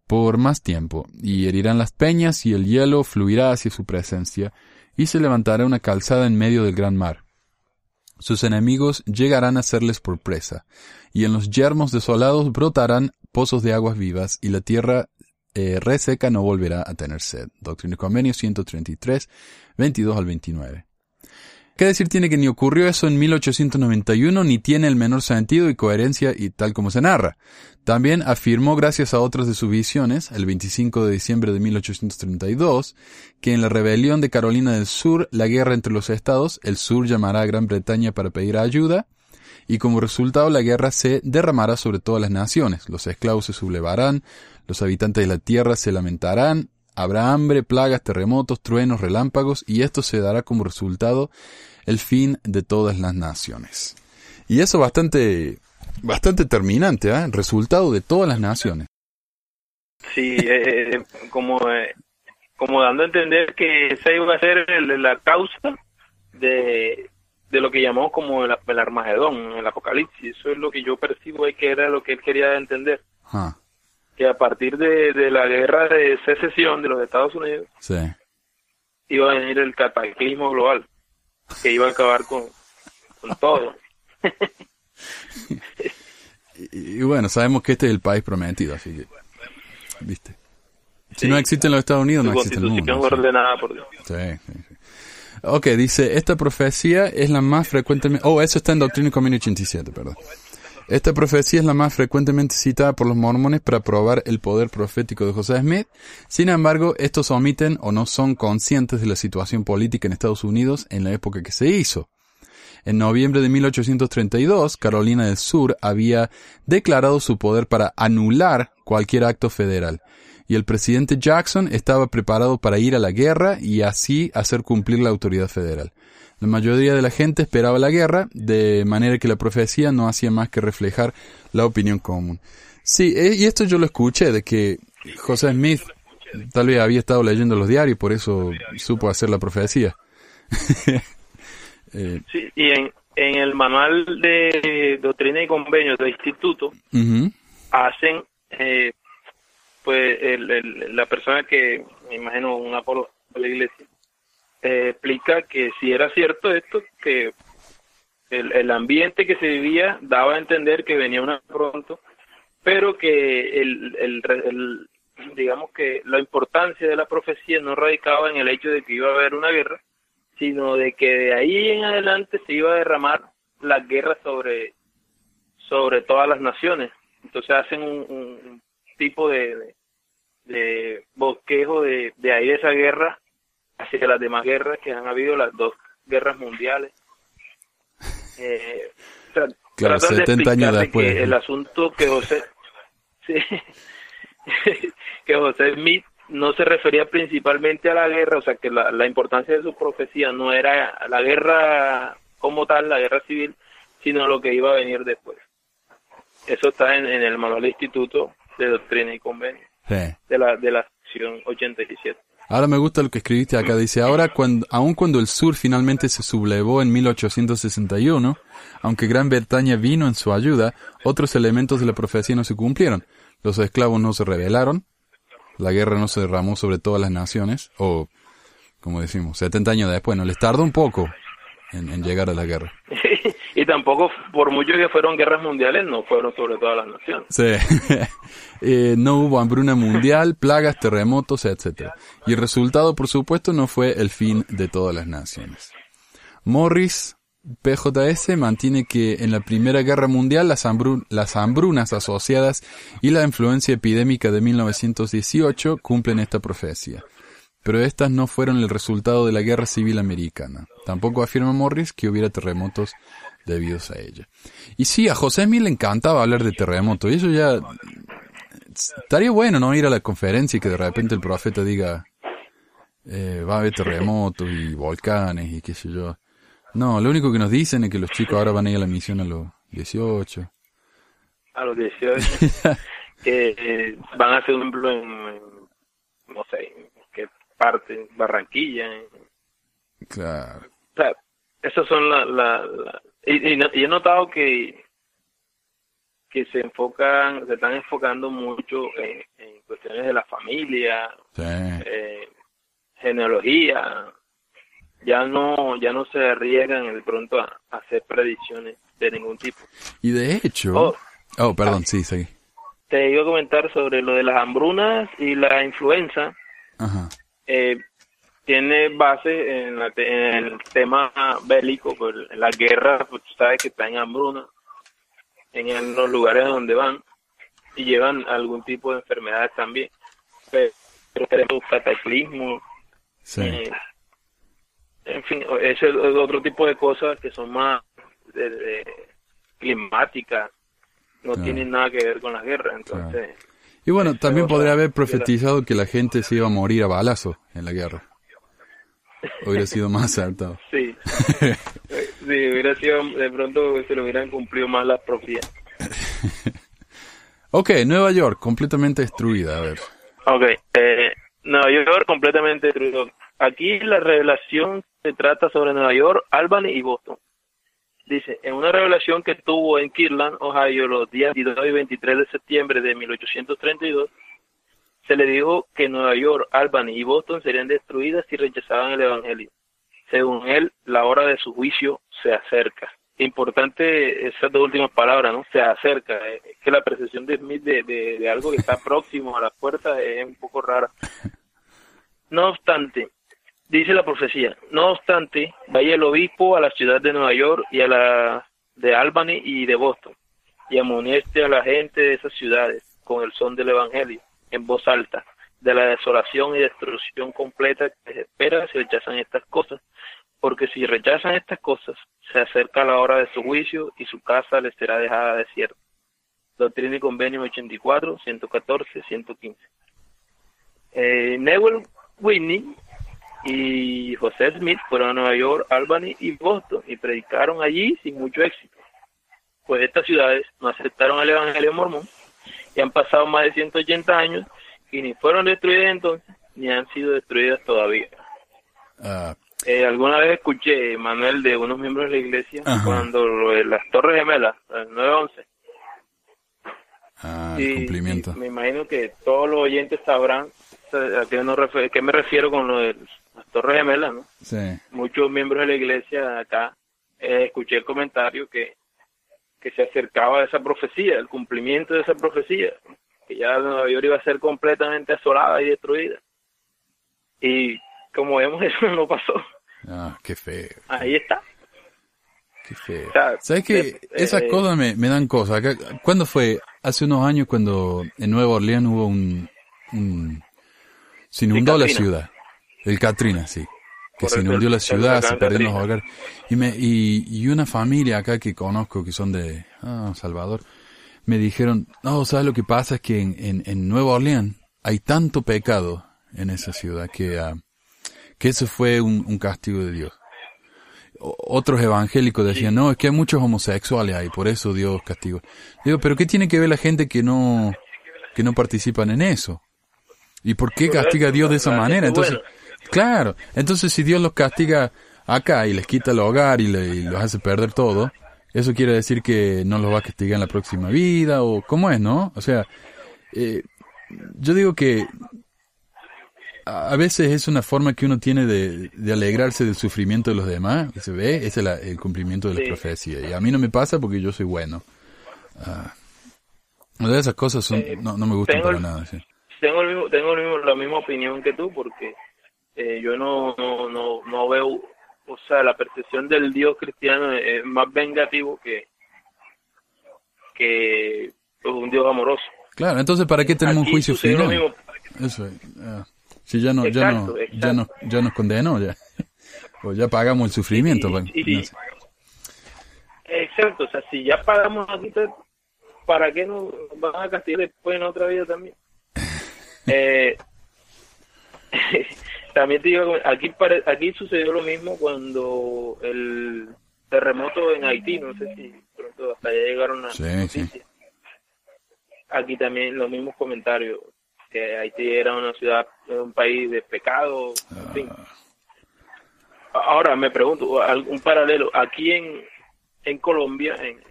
por más tiempo, y herirán las peñas, y el hielo fluirá hacia su presencia, y se levantará una calzada en medio del gran mar. Sus enemigos llegarán a serles por presa, y en los yermos desolados brotarán pozos de aguas vivas, y la tierra eh, reseca no volverá a tener sed. Doctrina y Convenio 133, 22 al 29. ¿Qué decir tiene que ni ocurrió eso en 1891 ni tiene el menor sentido y coherencia y tal como se narra? También afirmó gracias a otras de sus visiones, el 25 de diciembre de 1832, que en la rebelión de Carolina del Sur, la guerra entre los estados, el sur llamará a Gran Bretaña para pedir ayuda, y como resultado la guerra se derramará sobre todas las naciones, los esclavos se sublevarán, los habitantes de la tierra se lamentarán, habrá hambre, plagas, terremotos, truenos, relámpagos, y esto se dará como resultado el fin de todas las naciones. Y eso bastante, bastante terminante, ¿eh? Resultado de todas las naciones. Sí, eh, eh, como, eh, como dando a entender que esa iba a ser el- la causa de, de lo que llamamos como el, el Armagedón, el Apocalipsis. Eso es lo que yo percibo ahí que era lo que él quería entender. Ah, Que a partir de, de la guerra de secesión de los Estados Unidos sí. iba a venir el cataclismo global, que iba a acabar con, con todo. Y, y bueno, sabemos que este es el país prometido, así que, viste. Si no existen los Estados Unidos, no existe el mundo. sí. ordenada por Dios. Sí, sí, sí. Ok, dice, esta profecía es la más frecuentemente... Oh, eso está en Doctrina y Convenio 87, perdón. Esta profecía es la más frecuentemente citada por los mormones para probar el poder profético de José Smith. Sin embargo, estos omiten o no son conscientes de la situación política en Estados Unidos en la época que se hizo. En noviembre de 1832, Carolina del Sur había declarado su poder para anular cualquier acto federal, y el presidente Jackson estaba preparado para ir a la guerra y así hacer cumplir la autoridad federal. La mayoría de la gente esperaba la guerra, de manera que la profecía no hacía más que reflejar la opinión común. Sí, eh, y esto yo lo escuché, de que José Smith tal vez había estado leyendo los diarios, por eso supo hacer la profecía. Eh, sí, y en, en el manual de doctrina y convenios del instituto hacen, eh, pues, la persona que, me imagino, un apolo de la iglesia, eh, explica que si era cierto esto, que el, el, ambiente que se vivía daba a entender que venía una pronto, pero que el, el, digamos que la importancia de la profecía no radicaba en el hecho de que iba a haber una guerra, sino de que de ahí en adelante se iba a derramar la guerra sobre, sobre todas las naciones. Entonces hacen un, tipo de, de, bosquejo de, de ahí de esa guerra hacia las demás guerras que han habido, las dos guerras mundiales. Eh, claro, 70 años después. el asunto que José, que José Smith no se refería principalmente a la guerra, o sea que la, importancia de su profecía no era la guerra como tal, la guerra civil, sino lo que iba a venir después. Eso está en, el manual instituto de doctrina y convenio de la de la sección 87. Ahora me gusta lo que escribiste acá. Dice, ahora, aun cuando el sur finalmente se sublevó en 1861, aunque Gran Bretaña vino en su ayuda, otros elementos de la profecía no se cumplieron. Los esclavos no se rebelaron, la guerra no se derramó sobre todas las naciones, o, como decimos, 70 años después, no les tardó un poco en, llegar a la guerra. y tampoco, por mucho que fueron guerras mundiales, no fueron sobre todas las naciones. Sí. Eh, no hubo hambruna mundial, plagas, terremotos, etc. Y el resultado, por supuesto, no fue el fin de todas las naciones. Morris PJS mantiene que en la Primera Guerra Mundial las, las, hambrunas asociadas y la influencia epidémica de 1918 cumplen esta profecía pero estas no fueron el resultado de la guerra civil americana. Tampoco afirma Morris que hubiera terremotos debidos a ella. Y sí, a José Mil le encantaba hablar de terremotos, y eso ya estaría bueno, ¿no? Ir a la conferencia y que de repente el profeta diga, eh, va a haber terremotos y volcanes y qué sé yo. No, lo único que nos dicen es que los chicos ahora van a ir a la misión a los 18. A los 18. que eh, van a hacer un ejemplo en, no sé, parte, Barranquilla. Claro. O sea, esas son las... La, y, he notado que que se enfocan, se están enfocando mucho en, cuestiones de la familia, eh, genealogía, ya no, ya no se arriesgan de pronto a, hacer predicciones de ningún tipo. Y de hecho, oh, oh perdón, sí, sí. Te iba a comentar sobre lo de las hambrunas y la influenza. Ajá eh, tiene base en, el tema bélico, pues, en la guerra, pues tú sabes que está en hambruna, en, los lugares donde van, y llevan algún tipo de enfermedades también, pero, tenemos cataclismo, eh, en fin, ese es otro tipo de cosas que son más climáticas, no tienen nada que ver con la guerra, entonces... Y bueno, también podría haber profetizado que la gente se iba a morir a balazo en la guerra. Hubiera sido más acertado. Sí. sí, hubiera sido, de pronto se lo hubieran cumplido más las profecías. ok, Nueva York, completamente destruida, a ver. Ok, eh, Nueva York completamente destruido. Aquí la revelación se trata sobre Nueva York, Albany y Boston. Dice, en una revelación que tuvo en Kirtland, Ohio, los días 22 y 23 de septiembre de 1832, se le dijo que Nueva York, Albany y Boston serían destruidas si rechazaban el Evangelio. Según él, la hora de su juicio se acerca. Importante esas dos últimas palabras, ¿no? Se acerca. Es que la percepción de Smith de, de algo que está próximo a la puerta es un poco rara. No obstante, Dice la profecía, no obstante, vaya el obispo a la ciudad de Nueva York y a la de Albany y de Boston, y amoneste a la gente de esas ciudades con el son del Evangelio, en voz alta, de la desolación y destrucción completa que se espera si rechazan estas cosas, porque si rechazan estas cosas, se acerca la hora de su juicio y su casa les será dejada desierta. Doctrina y Convenio 84, 114, 115. Eh, Newell Whitney y José Smith fueron a Nueva York, Albany y Boston y predicaron allí sin mucho éxito. Pues estas ciudades no aceptaron el Evangelio mormón han pasado más de 180 años y ni fueron destruidas entonces ni han sido destruidas todavía. Ah, Eh, alguna vez escuché, Manuel, de unos miembros de la iglesia, cuando lo de las Torres Gemelas, el 911, ah, el cumplimiento. me imagino que todos los oyentes sabrán a qué, qué me refiero con lo de las Torres Gemelas, ¿no? Sí. Muchos miembros de la iglesia acá, eh, escuché el comentario que, que se acercaba a esa profecía, el cumplimiento de esa profecía, que ya Nueva York iba a ser completamente asolada y destruida. Y como vemos, eso no pasó. Ah, qué feo. Ahí está. Qué feo. O sea, ¿Sabes qué? eh, Esas eh, cosas me, me dan cosas. ¿Cuándo fue? Hace unos años cuando en Nueva Orleans hubo un... un- se inundó la ciudad. El Katrina, sí. Que se inundó la ciudad, se perdieron los hogares. Y, me, y, y una familia acá que conozco, que son de ah, Salvador, me dijeron, no, ¿sabes lo que pasa? Es que en, en, en Nueva Orleans hay tanto pecado en esa ciudad que, ah, que eso fue un, un castigo de Dios. O- Otros evangélicos decían, no, es que hay muchos homosexuales ahí, por eso Dios castigó. Digo, pero ¿qué tiene que ver la gente que no, que no participan en eso? ¿Y por qué castiga a Dios de esa manera? Entonces. Claro, entonces si Dios los castiga acá y les quita el hogar y, le- y los hace perder todo, eso quiere decir que no los va a castigar en la próxima vida o cómo es, ¿no? O sea, eh, yo digo que a veces es una forma que uno tiene de, de alegrarse del sufrimiento de los demás, y se ve, ese es la- el cumplimiento de la Sí. profecía. Y a mí no me pasa porque yo soy bueno. Ah, de esas cosas son, Eh, no, no me gustan tengo para nada. sí. tengo el mismo, tengo el mismo- la misma opinión que tú porque eh, yo no, no, no, no veo, o sea, la percepción del Dios cristiano es más vengativo que, que pues, un Dios amoroso. Claro, entonces ¿para qué tenemos un juicio final? mismo. Eso es. ah, si ya no, ya no, Exacto, ya nos, exacto. ya nos condenó, ya. O ya pagamos el sufrimiento. Y- bueno, y- no sé. Exacto, o sea, si ya pagamos aquí, pues, ¿para qué nos van a castigar después en otra vida también? Eh, también te digo, aquí, aquí sucedió lo mismo cuando el terremoto en Haití, no sé si pronto hasta allá llegaron las Sí, noticias. sí. Aquí también los mismos comentarios, que Haití era una ciudad, un país de pecado, en fin. Ahora me pregunto, algún paralelo, aquí en, en Colombia, en,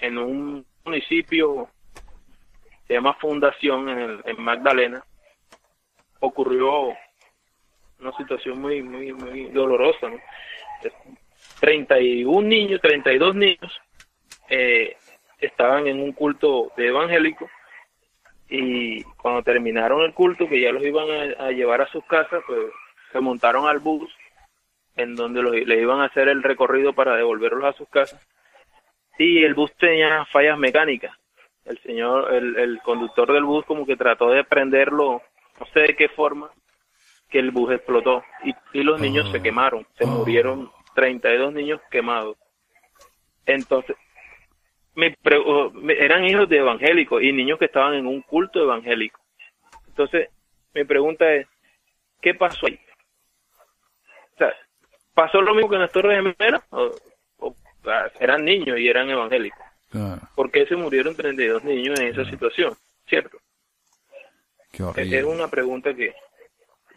en un municipio se llama Fundación, en, el- en Magdalena, ocurrió una situación muy, muy, muy dolorosa, ¿no? 31 niños, 32 niños eh, estaban en un culto de evangélico y cuando terminaron el culto, que ya los iban a, a llevar a sus casas, pues se montaron al bus en donde los, le iban a hacer el recorrido para devolverlos a sus casas y el bus tenía fallas mecánicas. El señor, el, el conductor del bus como que trató de prenderlo, no sé de qué forma, que el bus explotó y, y los niños se quemaron, se Oh. murieron 32 niños quemados. Entonces, me pre- eran hijos de evangélicos y niños que estaban en un culto evangélico. Entonces, mi pregunta es, ¿qué pasó ahí? O sea, ¿pasó lo mismo que en las Torres Gemelas? ¿O, o, ah, eran niños y eran evangélicos? Claro, ¿Por qué se murieron 32 niños en esa situación? ¿Cierto? qué horrible. es una pregunta que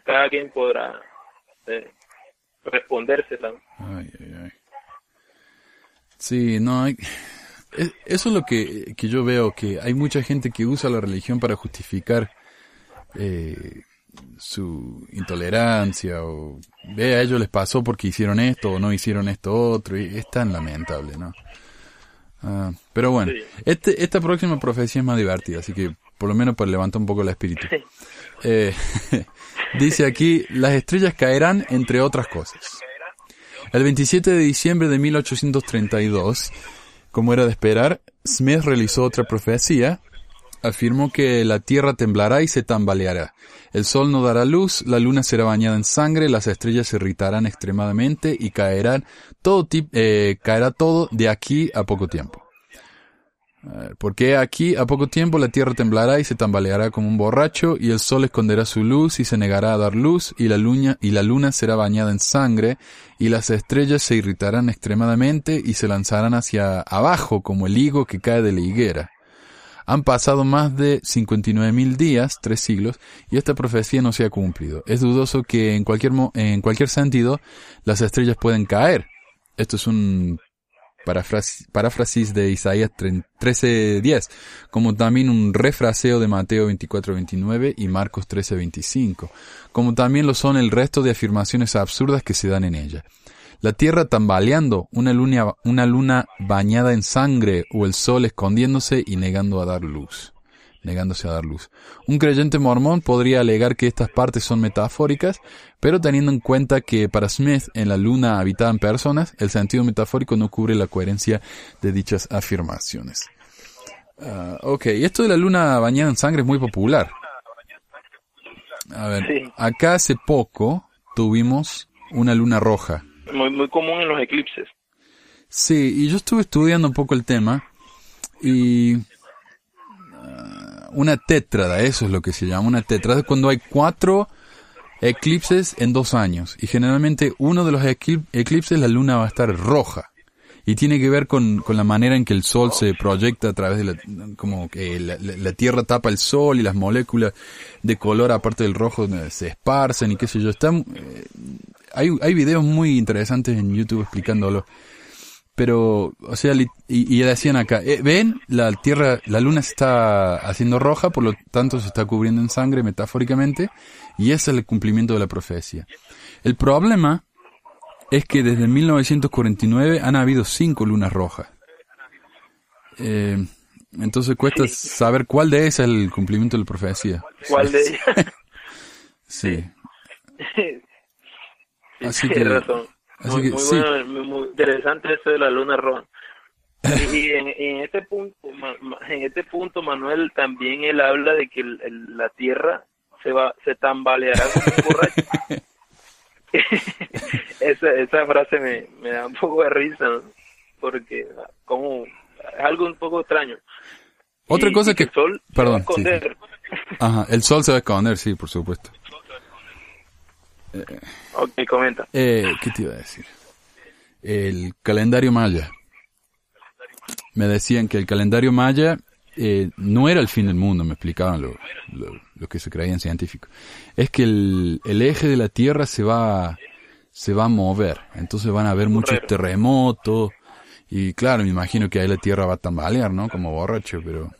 cada quien podrá eh. Ay, ay, ay. Sí, no hay... es- Eso es lo que, que yo veo, que hay mucha gente que usa la religión para justificar eh, su intolerancia o ve a ellos les pasó porque hicieron esto o no hicieron esto otro y es tan lamentable, ¿no? Ah, pero bueno, Sí. este, esta próxima profecía es más divertida, así que por lo menos para levantar un poco el espíritu. Eh, dice aquí, las estrellas caerán entre otras cosas. El 27 de diciembre de 1832 Como era de esperar, Smith realizó otra profecía. Afirmó que la tierra temblará y se tambaleará. El sol no dará luz, la luna será bañada en sangre, las estrellas se irritarán extremadamente y caerán todo eh, caerá todo de aquí a poco tiempo. Ver, Porque aquí a poco tiempo la tierra temblará y se tambaleará como un borracho, y el sol esconderá su luz y se negará a dar luz, y la luna, y la luna será bañada en sangre, y las estrellas se irritarán extremadamente y se lanzarán hacia abajo como el higo que cae de la higuera. Han pasado más de 59.000 días, tres siglos, y esta profecía no se ha cumplido. Es dudoso que en cualquier, en cualquier sentido las estrellas pueden caer. Esto es un paráfrasis de Isaías 13.10, como también un refraseo de Mateo 24.29 y Marcos 13.25, como también lo son el resto de afirmaciones absurdas que se dan en ella. La tierra tambaleando, una luna, una luna bañada en sangre o el sol escondiéndose y negando a dar luz. Negándose a dar luz. Un creyente mormón podría alegar que estas partes son metafóricas, pero teniendo en cuenta que para Smith en la luna habitaban personas, el sentido metafórico no cubre la coherencia de dichas afirmaciones. Ah, ok, esto de la luna bañada en sangre es muy popular. A ver, Sí. acá hace poco tuvimos una luna roja. Muy, muy común en los eclipses. Sí, y yo estuve estudiando un poco el tema y una tétrada, eso es lo que se llama una tétrada, es cuando hay cuatro eclipses en dos años. Y generalmente uno de los eclip- eclipses la luna va a estar roja. Y tiene que ver con, con la manera en que el sol se proyecta a través de la, como que la, tierra tapa el sol y las moléculas de color aparte del rojo eh, se esparcen y qué sé yo, están, eh, hay, hay videos muy interesantes en YouTube explicándolo. Pero, o sea, y, y decían acá, eh, ven, la tierra, la luna se está haciendo roja, por lo tanto se está cubriendo en sangre metafóricamente, y ese es el cumplimiento de la profecía. El problema es que desde 1949 han habido cinco lunas rojas. Eh, entonces cuesta saber cuál de esas es el cumplimiento de la profecía. ¿Cuál de ellas? Sí. Sí, Así que- razón. Así Muy, que muy sí. bueno, muy, interesante eso de la luna roja. Y, y en, en este punto, en este punto, Manuel, también él habla de que el- el- la tierra se va, se tambaleará como esa, esa frase me, me da un poco de risa, ¿no? porque como es algo un poco extraño. Otra Y- cosa que... el sol se va a sí. esconder. Ajá, el sol se va a esconder, sí, por supuesto. Ok, comenta. Eh, ¿Qué te iba a decir? El calendario maya. Me decían que el calendario maya eh, no era el fin del mundo, me explicaban lo, lo, lo que se creían científicos. Es que el, el eje de la Tierra se va, se va a mover, entonces van a haber muchos terremotos. Y claro, me imagino que ahí la Tierra va a tambalear, ¿no? Como borracho, pero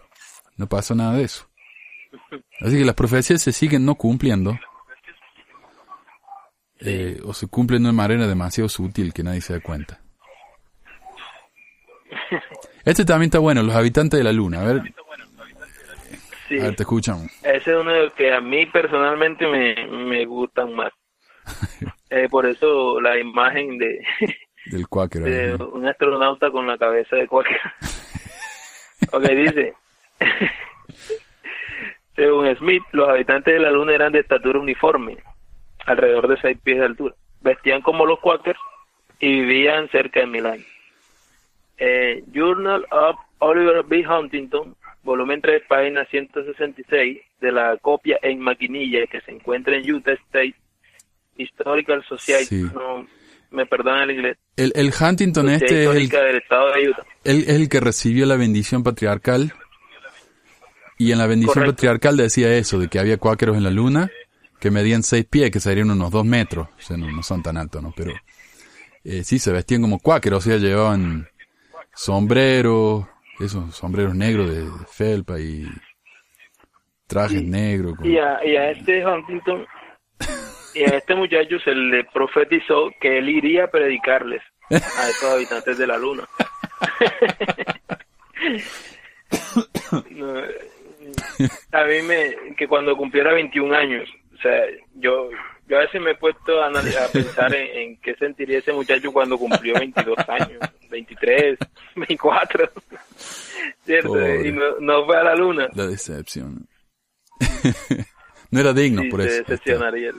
no pasó nada de eso. Así que las profecías se siguen no cumpliendo. Eh, o se cumplen de una manera demasiado sutil que nadie se da cuenta. Este también está bueno, los habitantes de la luna. A ver, Sí. a ver te escuchamos. Ese es uno de los que a mí personalmente me, me gustan más. Eh, por eso la imagen de, Del cuáquero. de ahí, ¿no? un astronauta con la cabeza de cualquier. ok, dice. Según Smith, los habitantes de la Luna eran de estatura uniforme, alrededor de 6 pies de altura. Vestían como los Quakers y vivían cerca de mil años. Eh, Journal of Oliver B. Huntington, volumen 3, página 166, de la copia en maquinilla que se encuentra en Utah State Historical Society. Sí. No, me perdona el inglés. El, el Huntington Sociedad este es el, Histórica del Estado de Utah. él es el que recibió la bendición patriarcal. Y en la bendición Correcto. patriarcal decía eso, de que había cuáqueros en la luna que medían seis pies, que serían unos dos metros. O sea, no, no son tan altos, ¿no? Pero eh, sí, se vestían como cuáqueros, o sea, llevaban sombreros, esos sombreros negros de felpa y trajes negros. con- Y a, y a este Huntington y a este muchacho se le profetizó que él iría a predicarles a estos habitantes de la luna. No, a mí me que cuando cumpliera 21 años, o sea, yo yo a veces me he puesto a, a pensar en, en qué sentiría ese muchacho cuando cumplió 22 años, 23, 2004. ¿Cierto? Pobre. Y no, no fue a la luna. La decepción. no era digno Sí, por se eso. decepcionaría. él.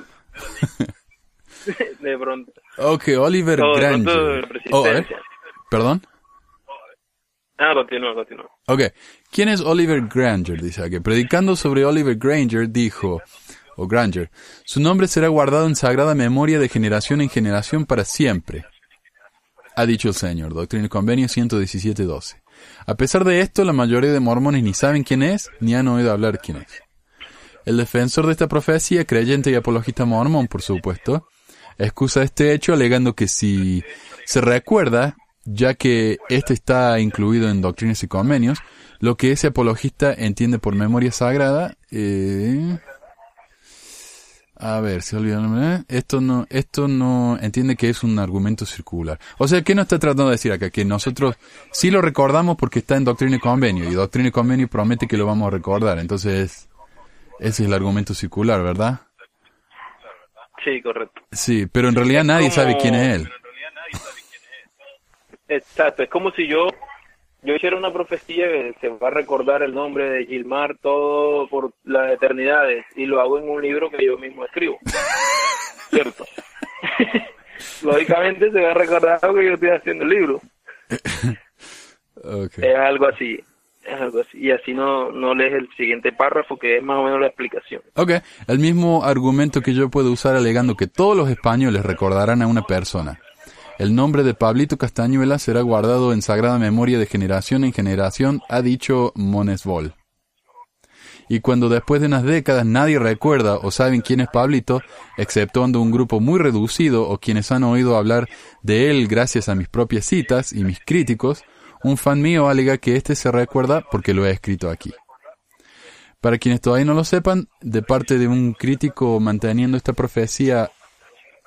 de pronto. Ok, Oliver No, Granger. Oh, a ver. ¿Perdón? Ah, continúa, continúa. Ok. ¿Quién es Oliver Granger? Dice aquí. Predicando sobre Oliver Granger, dijo, o Granger, su nombre será guardado en sagrada memoria de generación en generación para siempre. Ha dicho el Señor. Doctrina y Convenio 117.12. A pesar de esto, la mayoría de mormones ni saben quién es, ni han oído hablar quién es. El defensor de esta profecía, creyente y apologista mormón, por supuesto, excusa este hecho alegando que si se recuerda, ya que este está incluido en doctrinas y convenios, lo que ese apologista entiende por memoria sagrada, eh, a ver, se olvidaron, ¿eh? esto no, esto no entiende que es un argumento circular. O sea, ¿qué nos está tratando de decir acá? Que nosotros sí lo recordamos porque está en doctrina y convenio, y doctrina y convenio promete que lo vamos a recordar, entonces ese es el argumento circular, ¿verdad? Sí, correcto. Sí, pero en realidad nadie como- sabe quién es él. Exacto, es como si yo yo hiciera una profecía que se va a recordar el nombre de Gilmar todo por las eternidades y lo hago en un libro que yo mismo escribo. ¿Cierto? Lógicamente se va a recordar que yo estoy haciendo el libro. Ok. Es algo así. Es algo así. Y así no, no lees el siguiente párrafo que es más o menos la explicación. Ok, el mismo argumento que yo puedo usar alegando que todos los españoles recordarán a una persona. El nombre de Pablito Castañuela será guardado en sagrada memoria de generación en generación, ha dicho Monesbol. Y cuando después de unas décadas nadie recuerda o saben quién es Pablito, exceptuando un grupo muy reducido o quienes han oído hablar de él gracias a mis propias citas y mis críticos, un fan mío alega que este se recuerda porque lo he escrito aquí. Para quienes todavía no lo sepan, de parte de un crítico manteniendo esta profecía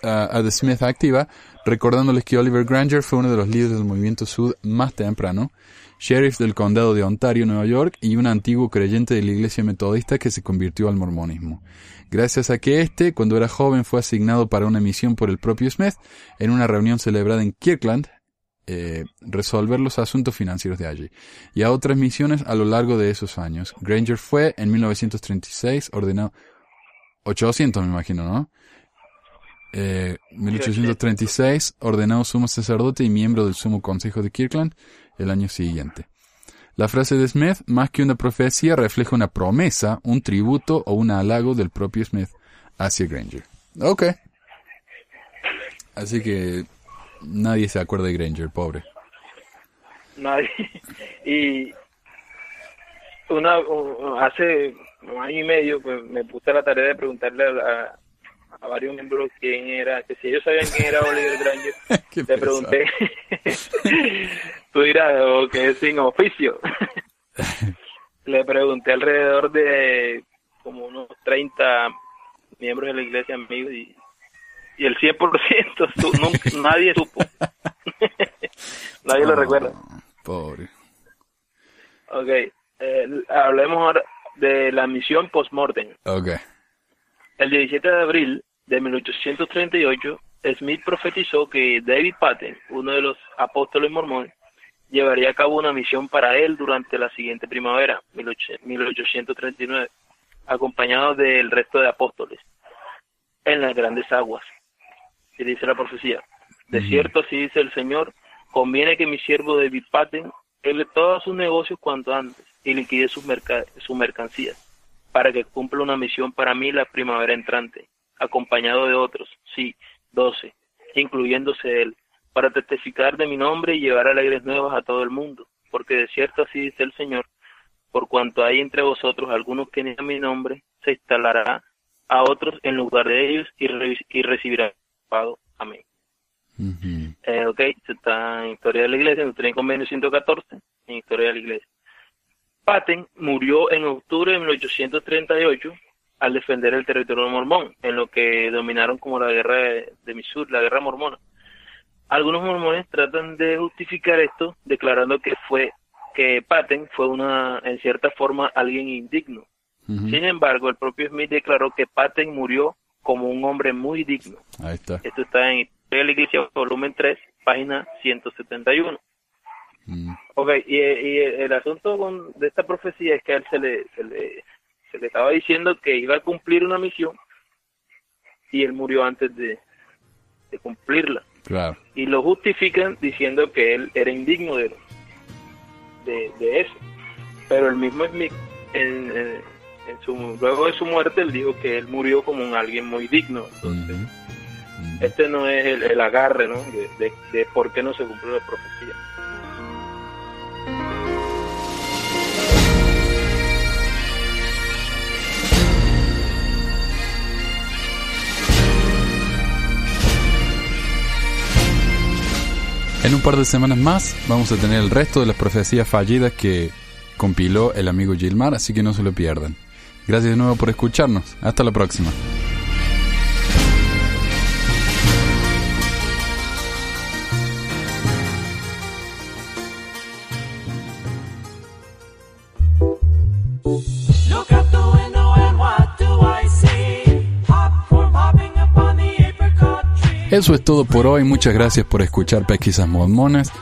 ah, a Smith activa, recordándoles que Oliver Granger fue uno de los líderes del movimiento Sud más temprano, sheriff del condado de Ontario, Nueva York, y un antiguo creyente de la iglesia metodista que se convirtió al mormonismo. Gracias a que éste, cuando era joven, fue asignado para una misión por el propio Smith en una reunión celebrada en Kirkland, eh, resolver los asuntos financieros de allí, y a otras misiones a lo largo de esos años. Granger fue, en 1936, ordenado, 800 me imagino, ¿no? Eh, 1836, ordenado sumo sacerdote y miembro del sumo consejo de Kirkland el año siguiente. La frase de Smith, más que una profecía, refleja una promesa, un tributo o un halago del propio Smith hacia Granger. Ok. Así que nadie se acuerda de Granger, pobre. Nadie. Y una hace un año y medio pues me puse a la tarea de preguntarle a, a- a varios miembros quién era, que si ellos sabían quién era Oliver Granger, le pesado. pregunté, tú dirás, o que es sin oficio. le pregunté alrededor de como unos 30 miembros de la iglesia amigos y, y el 100% su- nunca- nadie supo. nadie lo recuerda. Pobre. Ok, eh, hablemos ahora de la misión post-mortem. Ok. El 17 de abril de 1838, Smith profetizó que David Patton, uno de los apóstoles mormones, llevaría a cabo una misión para él durante la siguiente primavera, 18- 1839, acompañado del resto de apóstoles, en las grandes aguas. Y dice la profecía, de cierto, así dice el Señor, conviene que mi siervo David Patton arregle todos sus negocios cuanto antes y liquide sus, sus mercancías para que cumpla una misión para mí la primavera entrante, acompañado de otros, sí, doce, incluyéndose él, para testificar de mi nombre y llevar alegres nuevas a todo el mundo, porque de cierto así dice el Señor, por cuanto hay entre vosotros algunos que niegan mi nombre, se instalará a otros en lugar de ellos y, re- y recibirá pago. Amén. Ujú. Eh, ok, esto está en Historia de la Iglesia, en el convenio 114, en Historia de la Iglesia. Patten murió en octubre de 1838 al defender el territorio mormón, en lo que dominaron como la guerra de, de Missouri, la guerra mormona. Algunos mormones tratan de justificar esto declarando que fue que Patten fue una en cierta forma alguien indigno. Sin embargo, el propio Smith declaró que Patten murió como un hombre muy digno. Ahí está. Esto está en de la Iglesia, volumen 3, página 171. Mm. Ok, y, y el asunto con, de esta profecía es que a él se le, se le, se le estaba diciendo que iba a cumplir una misión y él murió antes de, de cumplirla. Claro. Y lo justifican diciendo que él era indigno de, de, de eso. Pero el mismo Smith, en, en- en su, luego de su muerte, él dijo que él murió como un alguien muy digno. Entonces, este no es el, el agarre, ¿no? De, de, de por qué no se cumplió la profecía. Un par de semanas más vamos a tener el resto de las profecías fallidas que compiló el amigo Gilmar, así que no se lo pierdan. Gracias de nuevo por escucharnos. Hasta la próxima. Eso es todo por hoy. Muchas gracias por escuchar Pesquisas Mormonas.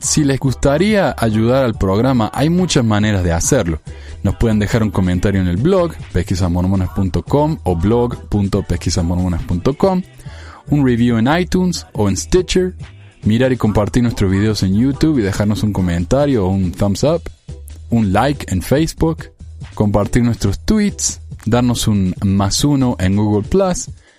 Si les gustaría ayudar al programa, hay muchas maneras de hacerlo. Nos pueden dejar un comentario en el blog pesquisasmormonas.com o blog.pesquisasmormonas.com, un review en iTunes o en Stitcher, mirar y compartir nuestros videos en YouTube y dejarnos un comentario o un thumbs up, un like en Facebook, compartir nuestros tweets, darnos un más uno en Google Plus,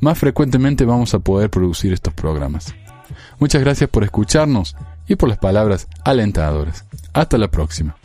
más frecuentemente vamos a poder producir estos programas. Muchas gracias por escucharnos y por las palabras alentadoras. Hasta la próxima.